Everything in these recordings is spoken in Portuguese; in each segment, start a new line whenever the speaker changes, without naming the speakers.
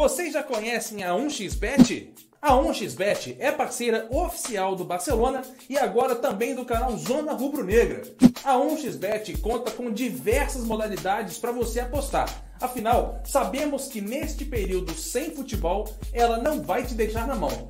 Vocês já conhecem a 1xBet? A 1xBet é parceira oficial do Barcelona e agora também do canal Zona Rubro Negra. A 1xBet conta com diversas modalidades para você apostar. Afinal, sabemos que neste período sem futebol, ela não vai te deixar na mão,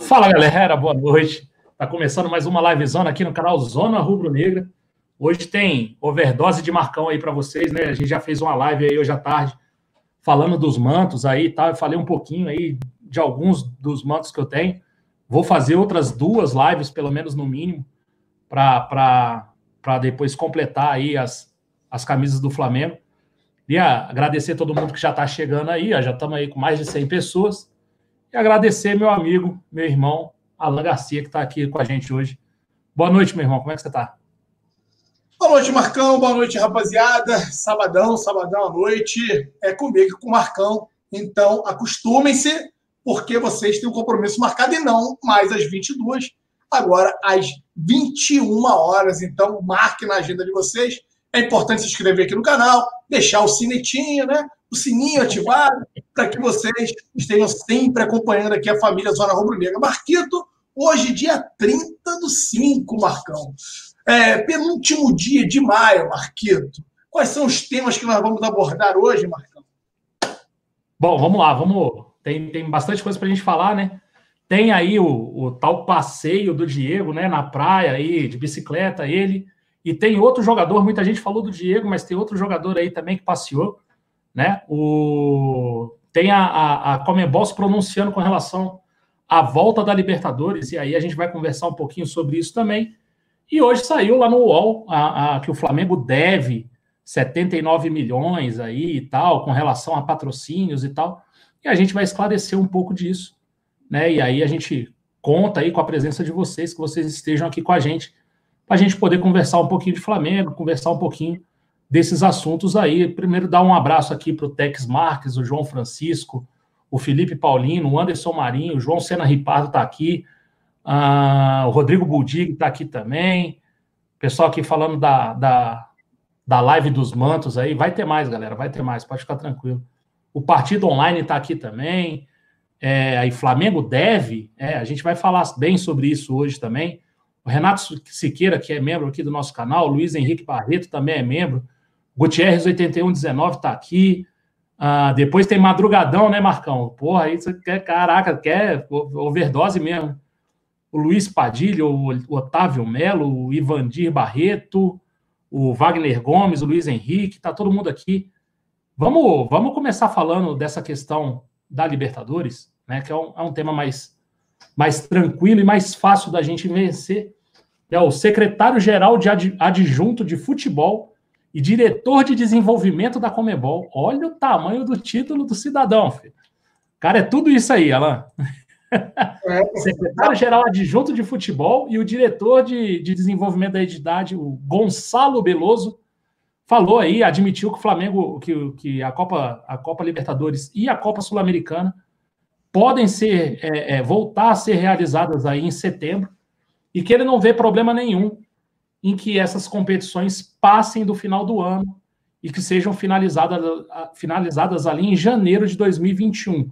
Fala galera, boa noite. Tá começando mais uma livezona aqui no canal Zona Rubro Negra. Hoje tem overdose de Marcão aí para vocês, né? A gente já fez uma live aí hoje à tarde falando dos mantos aí, tá? Eu falei um pouquinho aí de alguns dos mantos que eu tenho. Vou fazer outras duas lives, pelo menos no mínimo, para depois completar aí as, as camisas do Flamengo. Queria agradecer todo mundo que já está chegando aí, ó, já estamos aí com mais de 100 pessoas. E agradecer meu amigo, meu irmão, Alan Garcia, que está aqui com a gente hoje. Boa noite, meu irmão, como é que você está?
Boa noite, Marcão. Boa noite, rapaziada. Sabadão, sabadão à noite. É comigo com o Marcão. Então, acostumem-se, porque vocês têm um compromisso marcado e não mais às 22, agora às 21 horas. Então, marque na agenda de vocês. É importante se inscrever aqui no canal, deixar o sinetinho, né? O sininho ativado, para que vocês estejam sempre acompanhando aqui a família Zona Rubro Negra. Marquito, hoje, dia 30 do 5, Marcão. É, penúltimo dia de maio, Marquito. Quais são os temas que nós vamos abordar hoje, Marcão?
Bom, vamos lá, vamos. Tem, tem bastante coisa para a gente falar, né? Tem aí o, o, tal passeio do Diego, né, na praia aí, de bicicleta, ele. E tem outro jogador, muita gente falou do Diego, mas tem outro jogador aí também que passeou, né? O... Tem a, a, a Comembol se pronunciando com relação à volta da Libertadores, e aí a gente vai conversar um pouquinho sobre isso também. E hoje saiu lá no UOL a, a, que o Flamengo deve 79 milhões aí e tal, com relação a patrocínios e tal. E a gente vai esclarecer um pouco disso, né? E aí a gente conta aí com a presença de vocês, que vocês estejam aqui com a gente para a gente poder conversar um pouquinho de Flamengo, conversar um pouquinho desses assuntos aí. Primeiro, dar um abraço aqui para o Tex Marques, o João Francisco, o Felipe Paulino, o Anderson Marinho, o João Sena Ripardo está aqui, uh, o Rodrigo Buldig está aqui também. Pessoal aqui falando da, da, da live dos mantos aí. Vai ter mais, galera, vai ter mais, pode ficar tranquilo. O Partido Online está aqui também. É, aí Flamengo deve, é, a gente vai falar bem sobre isso hoje também. O Renato Siqueira, que é membro aqui do nosso canal, Luiz Henrique Barreto também é membro. Gutierrez 8119 está aqui. Ah, depois tem madrugadão, né, Marcão? Porra, você quer, caraca, quer overdose mesmo. O Luiz Padilha, o Otávio Melo, o Ivandir Barreto, o Wagner Gomes, o Luiz Henrique, tá todo mundo aqui. Vamos, vamos começar falando dessa questão da Libertadores, né? Que é um, é um tema mais mais tranquilo e mais fácil da gente vencer. É o secretário-geral de adjunto de futebol e diretor de desenvolvimento da Comebol. Olha o tamanho do título do cidadão, filho. Cara, é tudo isso aí, Alain. É. Secretário-geral adjunto de futebol e o diretor de, de desenvolvimento da entidade, o Gonçalo Beloso, falou aí, admitiu que o Flamengo, que, que a Copa, a Copa Libertadores e a Copa Sul-Americana podem ser é, é, voltar a ser realizadas aí em setembro e que ele não vê problema nenhum em que essas competições passem do final do ano e que sejam finalizadas, finalizadas ali em janeiro de 2021.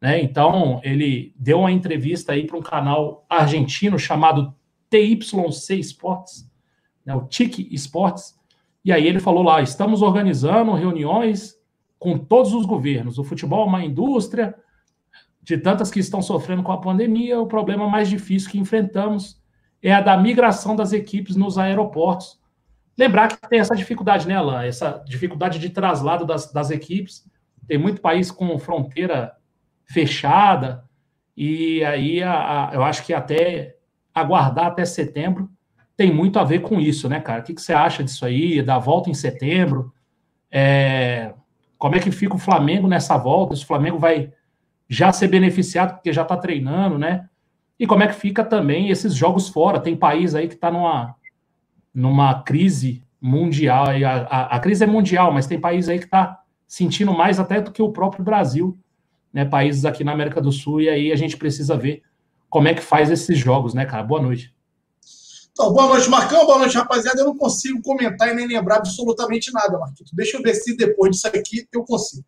Né? Então, ele deu uma entrevista aí para um canal argentino chamado TYC Sports, né? o TIC Sports, e aí ele falou lá, estamos organizando reuniões com todos os governos, o futebol é uma indústria, de tantas que estão sofrendo com a pandemia, o problema mais difícil que enfrentamos é a da migração das equipes nos aeroportos. Lembrar que tem essa dificuldade, né, Alain? Essa dificuldade de traslado das, das equipes. Tem muito país com fronteira fechada, e aí a, a, eu acho que até aguardar até setembro tem muito a ver com isso, né, cara? O que, que você acha disso aí, da volta em setembro? É, como é que fica o Flamengo nessa volta? Se o Flamengo vai já ser beneficiado porque já está treinando, né? E como é que fica também esses jogos fora? Tem país aí que está numa, numa crise mundial. A, a, a, crise é mundial, mas tem país aí que está sentindo mais até do que o próprio Brasil, né? Países aqui na América do Sul, e aí a gente precisa ver como é que faz esses jogos, né, cara? Boa noite.
Então, boa noite, Marcão. Boa noite, rapaziada. Eu não consigo comentar e nem lembrar absolutamente nada, Marquito. Deixa eu ver se depois disso aqui eu consigo.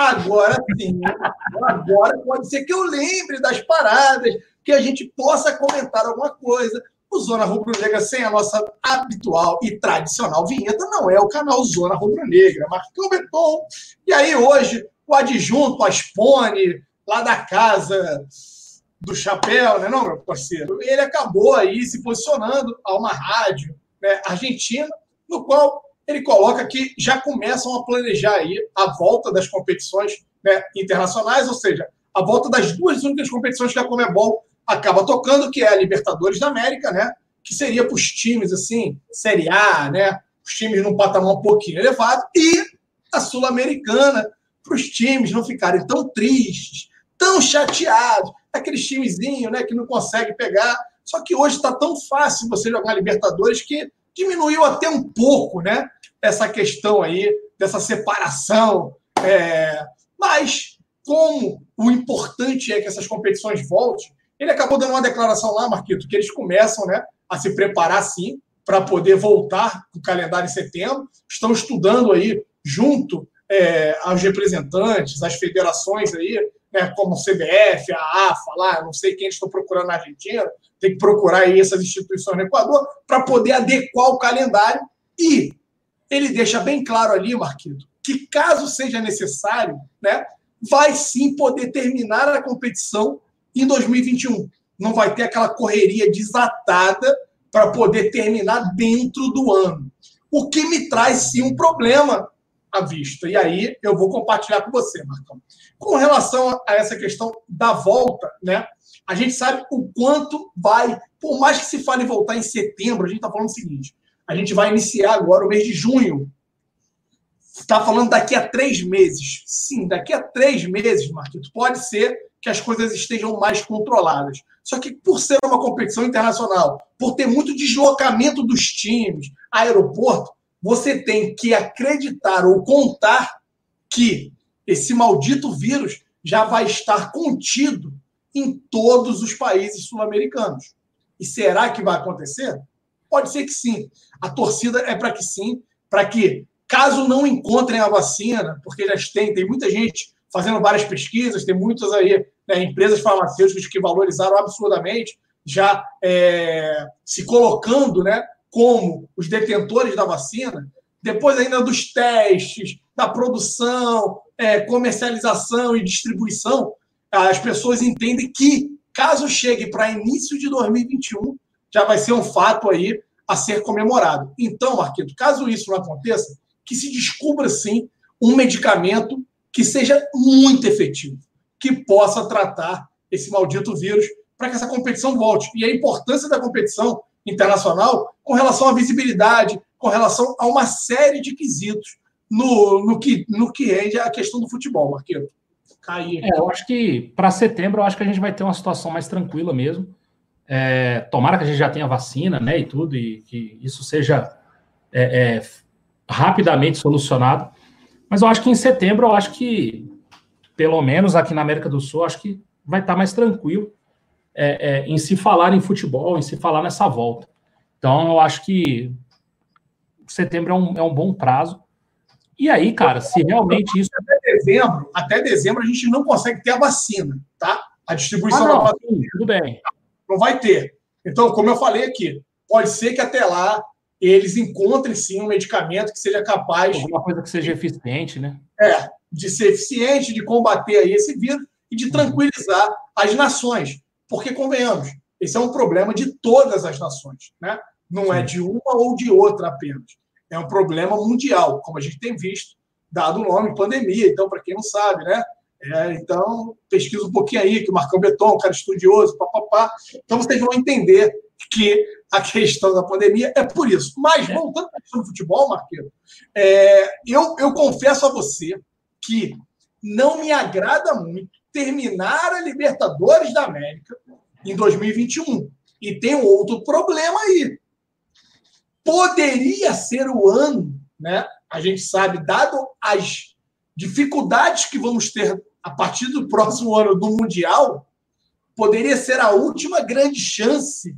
Agora sim, agora pode ser que eu lembre das paradas, que a gente possa comentar alguma coisa. O Zona Rubro Negra, sem a nossa habitual e tradicional vinheta, não é o canal Zona Rubro Negra. Marcão Beton. E aí, hoje, o adjunto, a Spone, lá da casa do chapéu, né, não, meu parceiro? Ele acabou aí se posicionando a uma rádio né, argentina, no qual ele coloca que já começam a planejar aí a volta das competições né, internacionais, ou seja, a volta das duas únicas competições que a Comebol acaba tocando, que é a Libertadores da América, né? Que seria para os times assim, Série A, né? Os times num patamar um pouquinho elevado, e a Sul-Americana, para os times não ficarem tão tristes, tão chateados, aqueles timezinhos né, que não consegue pegar. Só que hoje está tão fácil você jogar Libertadores que diminuiu até um pouco, né? essa questão aí dessa separação. É... Mas, como o importante é que essas competições voltem, ele acabou dando uma declaração lá, Marquito, que eles começam né, a se preparar sim para poder voltar o calendário em setembro. Estão estudando aí, junto é, aos representantes, às federações aí, né, como o CBF, a AFA, lá, não sei quem estão procurando na Argentina, tem que procurar aí essas instituições no Equador para poder adequar o calendário e ele deixa bem claro ali, Marquito, que caso seja necessário, né, vai sim poder terminar a competição em 2021. Não vai ter aquela correria desatada para poder terminar dentro do ano. O que me traz sim um problema à vista. E aí eu vou compartilhar com você, Marcão. Com relação a essa questão da volta, né? A gente sabe o quanto vai, por mais que se fale voltar em setembro, a gente está falando o seguinte: a gente vai iniciar agora o mês de junho. Está falando daqui a três meses. Sim, daqui a três meses, Marquito, pode ser que as coisas estejam mais controladas. Só que por ser uma competição internacional, por ter muito deslocamento dos times, aeroporto, você tem que acreditar ou contar que esse maldito vírus já vai estar contido em todos os países sul-americanos. E será que vai acontecer? Pode ser que sim. A torcida é para que sim, para que, caso não encontrem a vacina, porque já tem, tem muita gente fazendo várias pesquisas, tem muitas aí né, empresas farmacêuticas que valorizaram absurdamente, já é, se colocando né, como os detentores da vacina, depois ainda dos testes, da produção, é, comercialização e distribuição, as pessoas entendem que, caso chegue para início de 2021, já vai ser um fato aí a ser comemorado. Então, Marquito, caso isso não aconteça, que se descubra sim um medicamento que seja muito efetivo, que possa tratar esse maldito vírus para que essa competição volte. E a importância da competição internacional com relação à visibilidade, com relação a uma série de quesitos no, no, que, no que rende a questão do futebol, Marquito.
Cair. É, eu acho que para setembro eu acho que a gente vai ter uma situação mais tranquila mesmo. É, tomara que a gente já tenha vacina, né, e tudo, e que isso seja é, é, rapidamente solucionado. Mas eu acho que em setembro, eu acho que, pelo menos aqui na América do Sul, acho que vai estar mais tranquilo é, é, em se falar em futebol, em se falar nessa volta. Então, eu acho que setembro é um, é um bom prazo. E aí, cara, se realmente isso.
Até dezembro, até dezembro a gente não consegue ter a vacina, tá? A distribuição ah,
não,
da
vacina. Tudo bem.
Não vai ter. Então, como eu falei aqui, pode ser que até lá eles encontrem sim um medicamento que seja capaz.
Alguma coisa que seja eficiente, né?
É, de ser eficiente, de combater aí esse vírus e de tranquilizar as nações. Porque, convenhamos, esse é um problema de todas as nações, né? Não é de uma ou de outra apenas. É um problema mundial, como a gente tem visto, dado o nome pandemia. Então, para quem não sabe, né? É, então, pesquisa um pouquinho aí, que o Marcão Beton, um cara estudioso, papapá. Então, vocês vão entender que a questão da pandemia é por isso. Mas, é. voltando à questão do futebol, Marquinhos, é, eu, eu confesso a você que não me agrada muito terminar a Libertadores da América em 2021. E tem um outro problema aí. Poderia ser o ano, né? A gente sabe, dado as dificuldades que vamos ter a partir do próximo ano do Mundial, poderia ser a última grande chance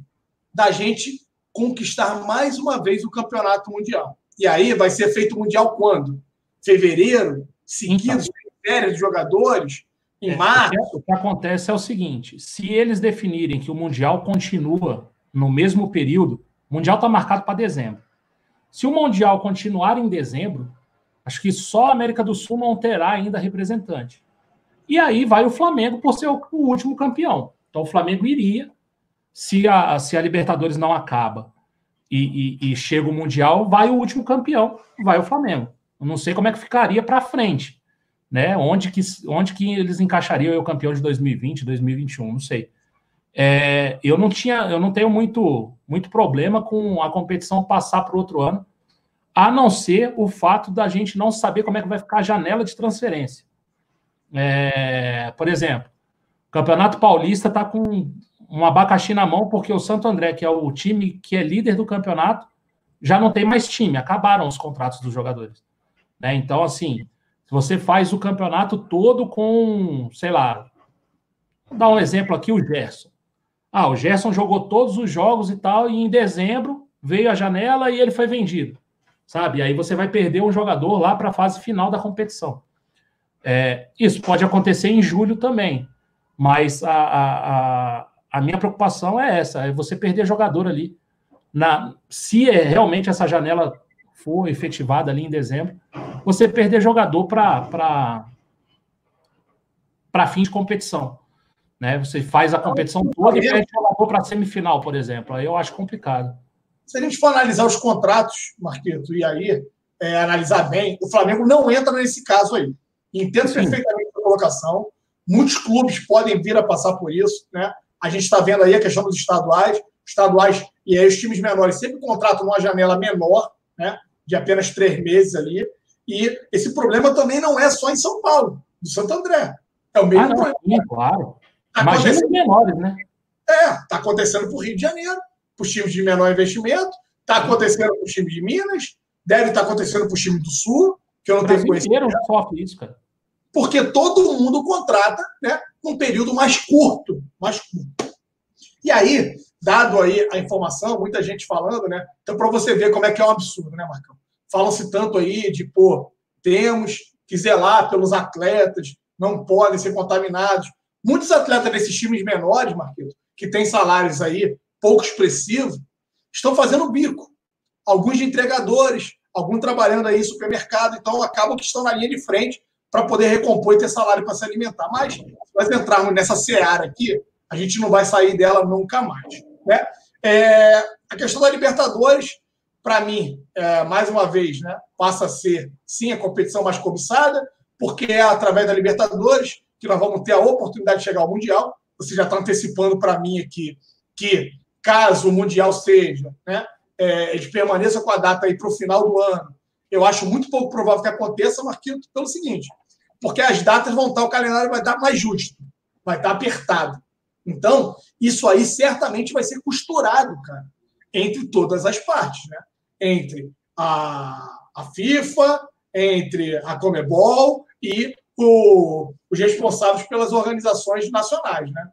da gente conquistar mais uma vez o campeonato mundial. E aí vai ser feito o mundial quando? Fevereiro? Seguidos então, férias de jogadores? Em é, março?
O que acontece é o seguinte: se eles definirem que o mundial continua no mesmo período, o mundial está marcado para dezembro. Se o mundial continuar em dezembro, acho que só a América do Sul não terá ainda representante. E aí vai o Flamengo por ser o último campeão. Então o Flamengo iria se a, se a Libertadores não acaba e, e, e, chega o Mundial, vai o último campeão, vai o Flamengo. Eu não sei como é que ficaria para frente, né? Onde que, onde que eles encaixariam o campeão de 2020, 2021, não sei. É, eu não tinha, eu não tenho muito, muito problema com a competição passar para outro ano, a não ser o fato da gente não saber como é que vai ficar a janela de transferência. É, por exemplo, o Campeonato Paulista está com um abacaxi na mão, porque o Santo André, que é o time que é líder do campeonato, já não tem mais time, acabaram os contratos dos jogadores. Né? Então, assim, se você faz o campeonato todo com, sei lá, vou dar um exemplo aqui, o Gerson. Ah, o Gerson jogou todos os jogos e tal, e em dezembro veio a janela e ele foi vendido, sabe? E aí você vai perder um jogador lá para a fase final da competição. É, isso pode acontecer em julho também, mas a, a, a minha preocupação é essa: é você perder jogador ali. Na, se é, realmente essa janela for efetivada ali em dezembro, você perder jogador para fim de competição. Né? Você faz a competição toda e perde jogador para a semifinal, por exemplo. Aí eu acho complicado.
Se a gente for analisar os contratos, Marquito, e aí é, analisar bem, o Flamengo não entra nesse caso aí. Entendo Sim. perfeitamente a colocação. Muitos clubes podem vir a passar por isso, né? A gente está vendo aí a questão dos estaduais, estaduais e aí os times menores sempre contratam uma janela menor, né, de apenas três meses ali. E esse problema também não é só em São Paulo, do Santo André. É o mesmo ah,
problema. Sim, claro. Tá Imagina os menores, né?
É, está acontecendo para o Rio de Janeiro, para os times de menor investimento, está acontecendo para os times de Minas, deve estar tá acontecendo para os times do Sul, que eu não tenho conhecimento.
sofre isso, cara
porque todo mundo contrata né, num período mais curto, mais curto. E aí, dado aí a informação, muita gente falando, né? Então, para você ver como é que é um absurdo, né, Marcão? Falam-se tanto aí de, pô, temos que zelar pelos atletas, não podem ser contaminados. Muitos atletas desses times menores, Marquinhos, que têm salários aí pouco expressivos, estão fazendo bico. Alguns de entregadores, alguns trabalhando aí em supermercado, então acabam que estão na linha de frente para poder recompor e ter salário para se alimentar. Mas, se nós entrarmos nessa seara aqui, a gente não vai sair dela nunca mais. Né? É, a questão da Libertadores, para mim, é, mais uma vez, né, passa a ser, sim, a competição mais cobiçada, porque é através da Libertadores que nós vamos ter a oportunidade de chegar ao Mundial. Você já está antecipando para mim aqui que, caso o Mundial seja, né, é, ele permaneça com a data para o final do ano, eu acho muito pouco provável que aconteça, Marquinhos, pelo seguinte: porque as datas vão estar, o calendário vai estar mais justo, vai estar apertado. Então, isso aí certamente vai ser costurado, cara, entre todas as partes, né? Entre a, a FIFA, entre a Comebol e o, os responsáveis pelas organizações nacionais, né?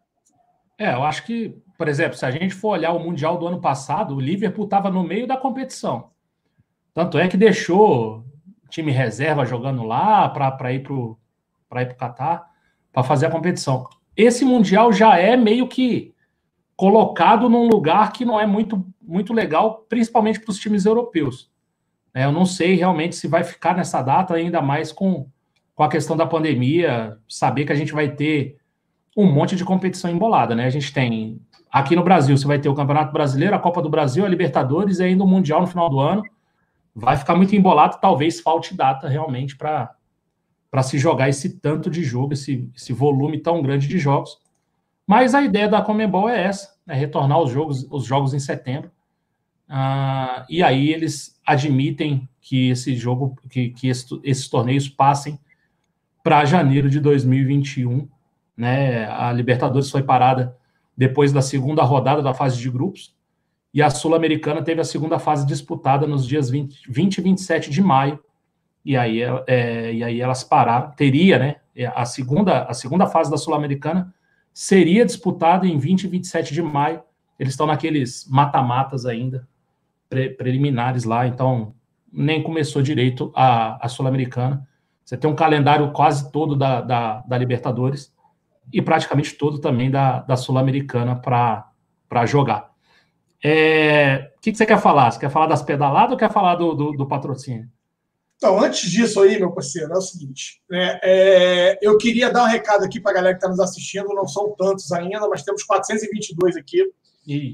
É, eu acho que, por exemplo, se a gente for olhar o Mundial do ano passado, o Liverpool estava no meio da competição. Tanto é que deixou time reserva jogando lá para ir para o Catar, para fazer a competição. Esse Mundial já é meio que colocado num lugar que não é muito, muito legal, principalmente para os times europeus. É, eu não sei realmente se vai ficar nessa data, ainda mais com, com a questão da pandemia, saber que a gente vai ter um monte de competição embolada, né? A gente tem aqui no Brasil, você vai ter o Campeonato Brasileiro, a Copa do Brasil, a Libertadores e ainda o Mundial no final do ano. Vai ficar muito embolado, talvez falte data realmente para para se jogar esse tanto de jogo, esse, esse volume tão grande de jogos. Mas a ideia da Comembol é essa, é retornar os jogos, os jogos em setembro. Ah, e aí eles admitem que esse jogo, que, que esse, esses torneios passem para janeiro de 2021. Né? A Libertadores foi parada depois da segunda rodada da fase de grupos, e a Sul-Americana teve a segunda fase disputada nos dias 20, 20 e 27 de maio, e aí, é, e aí elas pararam. Teria, né? A segunda, a segunda fase da Sul-Americana seria disputada em 20 e 27 de maio. Eles estão naqueles mata-matas ainda, pre preliminares lá, então nem começou direito a, a Sul-Americana. Você tem um calendário quase todo da, da, da Libertadores e praticamente todo também da, da Sul-Americana para jogar. É, o que, que, você quer falar? Você quer falar das pedaladas ou quer falar do, do, do patrocínio?
Então, antes disso aí, meu parceiro, é o seguinte: né, é, eu queria dar um recado aqui para a galera que está nos assistindo, não são tantos ainda, mas temos 422 aqui.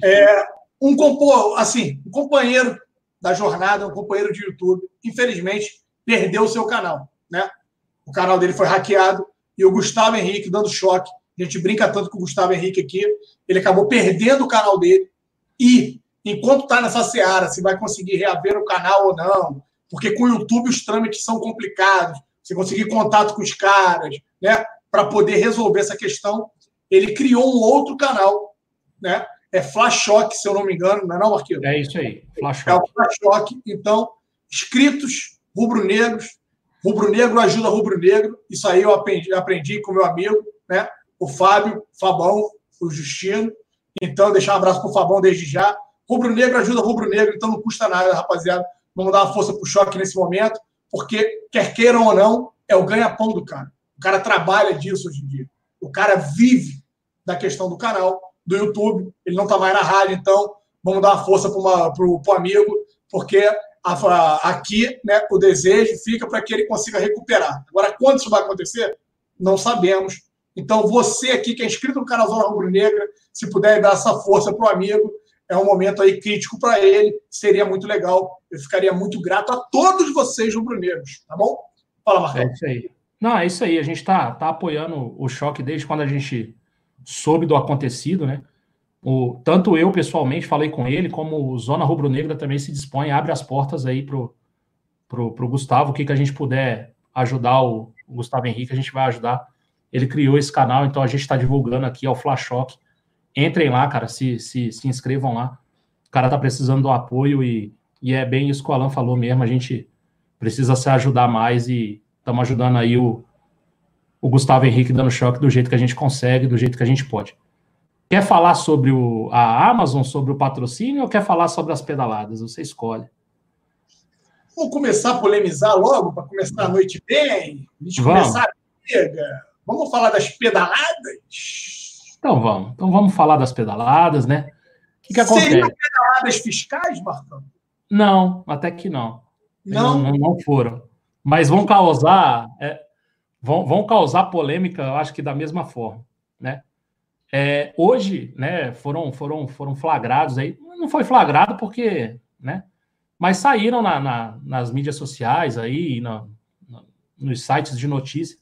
É, um, assim, um companheiro da jornada, um companheiro de YouTube, infelizmente, perdeu o seu canal. Né? O canal dele foi hackeado e o Gustavo Henrique dando choque. A gente brinca tanto com o Gustavo Henrique aqui, ele acabou perdendo o canal dele. E, enquanto está nessa seara, se vai conseguir reaver o canal ou não, porque com o YouTube os trâmites são complicados, você conseguir contato com os caras, né, para poder resolver essa questão. Ele criou um outro canal, né? É Flash Shock, se eu não me engano, não é não, Marquinhos?
É isso aí,
Flash Shock. É o Flash Shock. Então, inscritos rubro-negros, rubro-negro ajuda rubro-negro. Isso aí eu aprendi, aprendi com meu amigo, né? O Fábio, Fabão, o Justino. Então, deixar um abraço para o Fabão desde já. Rubro-negro ajuda rubro-negro, então não custa nada, rapaziada. Vamos dar uma força para o choque nesse momento, porque, quer queiram ou não, é o ganha-pão do cara. O cara trabalha disso hoje em dia. O cara vive da questão do canal, do YouTube. Ele não está mais na rádio, então vamos dar uma força para o amigo, porque a, a, aqui né, o desejo fica para que ele consiga recuperar. Agora, quando isso vai acontecer? Não sabemos. Então, você aqui que é inscrito no canal Zona Rubro Negra, se puder dar essa força para o amigo, é um momento aí crítico para ele, seria muito legal. Eu ficaria muito grato a todos vocês rubro-negros, tá bom?
Fala, Marcão. É isso aí. Não, é isso aí. A gente tá, tá apoiando o choque desde quando a gente soube do acontecido, né? O, tanto eu pessoalmente falei com ele, como o Zona Rubro Negra também se dispõe, abre as portas aí pro, pro, pro Gustavo, o que, que a gente puder ajudar o, o Gustavo Henrique, a gente vai ajudar. Ele criou esse canal, então a gente está divulgando aqui ao Flash Shock entrem lá, cara, se, se, se inscrevam lá. O cara tá precisando do apoio e, e é bem isso que o Alan falou mesmo. A gente precisa se ajudar mais e estamos ajudando aí o, o Gustavo Henrique dando choque do jeito que a gente consegue, do jeito que a gente pode. Quer falar sobre o, a Amazon, sobre o patrocínio ou quer falar sobre as pedaladas? Você escolhe.
Vamos começar a polemizar logo, para começar a noite bem? A gente Vamos. começar a briga. Vamos falar das pedaladas?
Então vamos. Então vamos falar das pedaladas, né? O que, que acontece? Seriam
pedaladas fiscais, Marcão?
Não, até que não. Não? Não, não foram. Mas vão causar, é, vão, vão causar polêmica, eu acho que da mesma forma, né? É, hoje, né, foram, foram, foram flagrados aí, não foi flagrado porque, né, mas saíram na, na, nas mídias sociais aí, na, nos sites de notícia,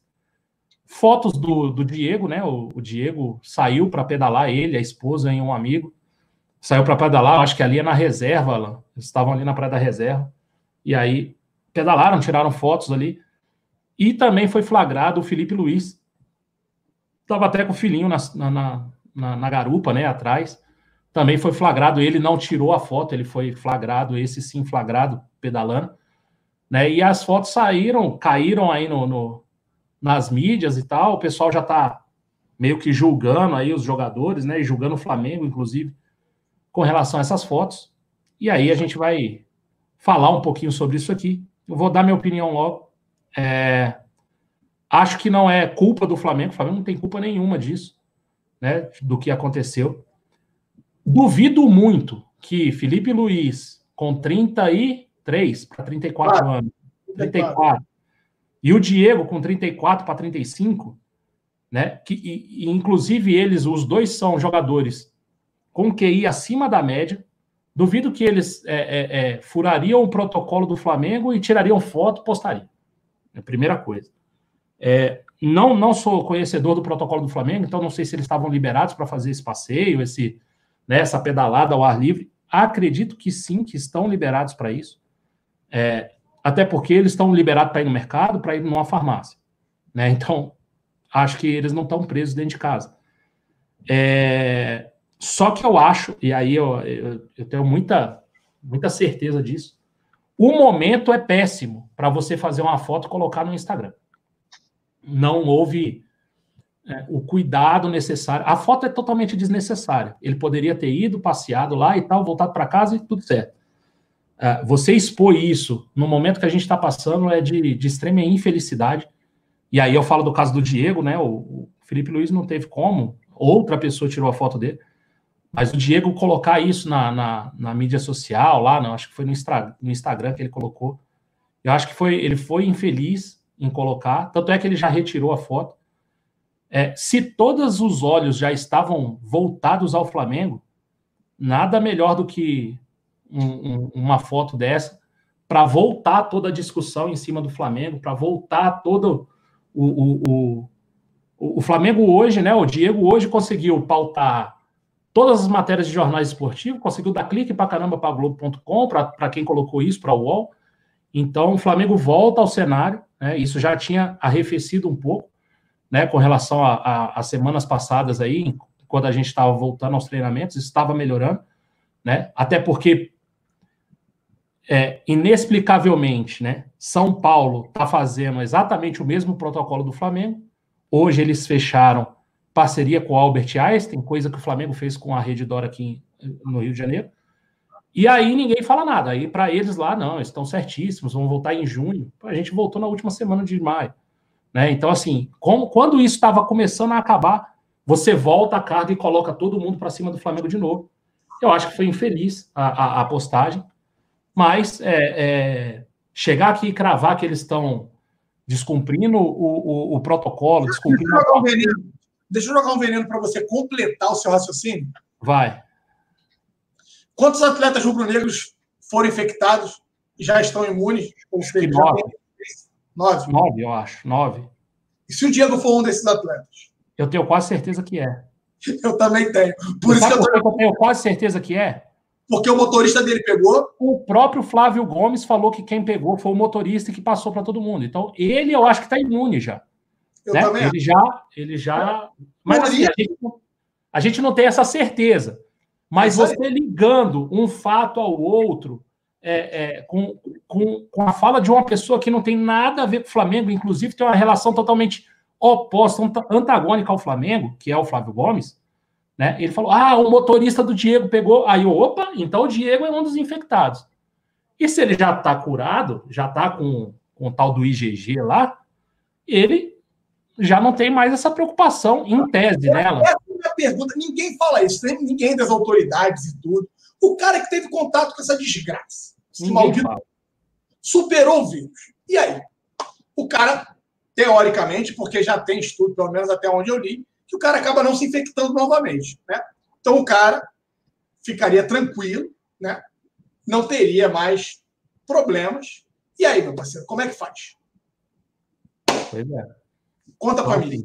Fotos do, do Diego, né? O, o Diego saiu para pedalar, ele, a esposa e um amigo. Saiu para pedalar, acho que ali é na reserva. Eles estavam ali na Praia da Reserva. E aí pedalaram, tiraram fotos ali. E também foi flagrado o Felipe Luiz. Estava até com o filhinho na, na, na, na garupa, né? Atrás também foi flagrado. Ele não tirou a foto, ele foi flagrado, esse sim flagrado, pedalando. Né? E as fotos saíram, caíram aí no, no, nas mídias e tal, o pessoal já está meio que julgando aí os jogadores, né? E julgando o Flamengo, inclusive, com relação a essas fotos. E aí a gente vai falar um pouquinho sobre isso aqui. Eu vou dar minha opinião logo. É... Acho que não é culpa do Flamengo, o Flamengo não tem culpa nenhuma disso, né? Do que aconteceu. Duvido muito que Felipe Luiz, com 33 para 34 ah, anos, 34, E o Diego com 34 para 35, né? Que, e, e, inclusive eles, os dois são jogadores com QI acima da média. Duvido que eles é, é, é, furariam o protocolo do Flamengo e tirariam foto e postariam. É a primeira coisa. É, não, não sou conhecedor do protocolo do Flamengo, então não sei se eles estavam liberados para fazer esse passeio, esse, né, essa pedalada ao ar livre. Acredito que sim, que estão liberados para isso. É, até porque eles estão liberados para ir no mercado, para ir numa farmácia. Né? Então, acho que eles não estão presos dentro de casa. É, só que eu acho, e aí eu, eu, eu tenho muita, muita certeza disso, o momento é péssimo para você fazer uma foto e colocar no Instagram. Não houve é, o cuidado necessário. A foto é totalmente desnecessária. Ele poderia ter ido, passeado lá e tal, voltado para casa e tudo certo. É, você expor isso no momento que a gente está passando é de, de, extrema infelicidade. E aí eu falo do caso do Diego, né? O, o, Felipe Luiz não teve como, outra pessoa tirou a foto dele. Mas o Diego colocar isso na, na, na mídia social, lá, não, acho que foi no, no Instagram que ele colocou. Eu acho que foi, ele foi infeliz em colocar, tanto é que ele já retirou a foto. É, se todos os olhos já estavam voltados ao Flamengo, nada melhor do que um, um, uma foto dessa para voltar toda a discussão em cima do Flamengo, para voltar todo o, o, o, o, Flamengo hoje, né? O Diego hoje conseguiu pautar todas as matérias de jornais esportivos, conseguiu dar clique para caramba para Globo.com, para quem colocou isso, para o UOL. Então, o Flamengo volta ao cenário, né? Isso já tinha arrefecido um pouco né, com relação às semanas passadas aí, quando a gente estava voltando aos treinamentos, estava melhorando, né? Até porque é, inexplicavelmente, né, São Paulo está fazendo exatamente o mesmo protocolo do Flamengo. Hoje eles fecharam parceria com o Albert Einstein, coisa que o Flamengo fez com a Rede Dora aqui no Rio de Janeiro. E aí ninguém fala nada. Aí para eles lá, não, estão certíssimos, vão voltar em junho. A gente voltou na última semana de maio. Né? Então, assim, como, quando isso estava começando a acabar, você volta a carga e coloca todo mundo para cima do Flamengo de novo. Eu acho que foi infeliz a, a, a postagem, mas é, é, chegar aqui e cravar que eles estão descumprindo o, o, o protocolo, descumprindo.
Deixa Deixa eu jogar um veneno para você completar o seu raciocínio.
Vai.
Quantos atletas rubro-negros foram infectados e já estão imunes? Ou seja,
nove. Nove? Nove, eu acho. Nove.
E se o Diego for um desses atletas?
Eu tenho quase certeza que é.
Eu também tenho. Por isso
que eu, tô... eu tenho quase certeza que é?
Porque o motorista dele pegou.
O próprio Flávio Gomes falou que quem pegou foi o motorista que passou para todo mundo. Então, ele eu acho que está imune já. Eu né? também. Ele já, ele já. Mas assim, a gente, a gente não tem essa certeza. Mas você ligando um fato ao outro, é, é, com, com, com a fala de uma pessoa que não tem nada a ver com o Flamengo, inclusive tem uma relação totalmente oposta, antagônica ao Flamengo, que é o Flávio Gomes, né? Ele falou: ah, o motorista do Diego pegou. Aí, opa, então o Diego é um dos infectados. E se ele já está curado, já está com, com o tal do IgG lá, ele já não tem mais essa preocupação em tese nela.
Essa é a pergunta. Ninguém fala isso, ninguém das autoridades e tudo. O cara que teve contato com essa desgraça esse maldito fala. superou o vírus. E aí? O cara, teoricamente, porque já tem estudo, pelo menos até onde eu li, que o cara acaba não se infectando novamente. Né? Então o cara ficaria tranquilo, né? não teria mais problemas. E aí, meu parceiro, como é que faz?
Pois é.
Conta para mim.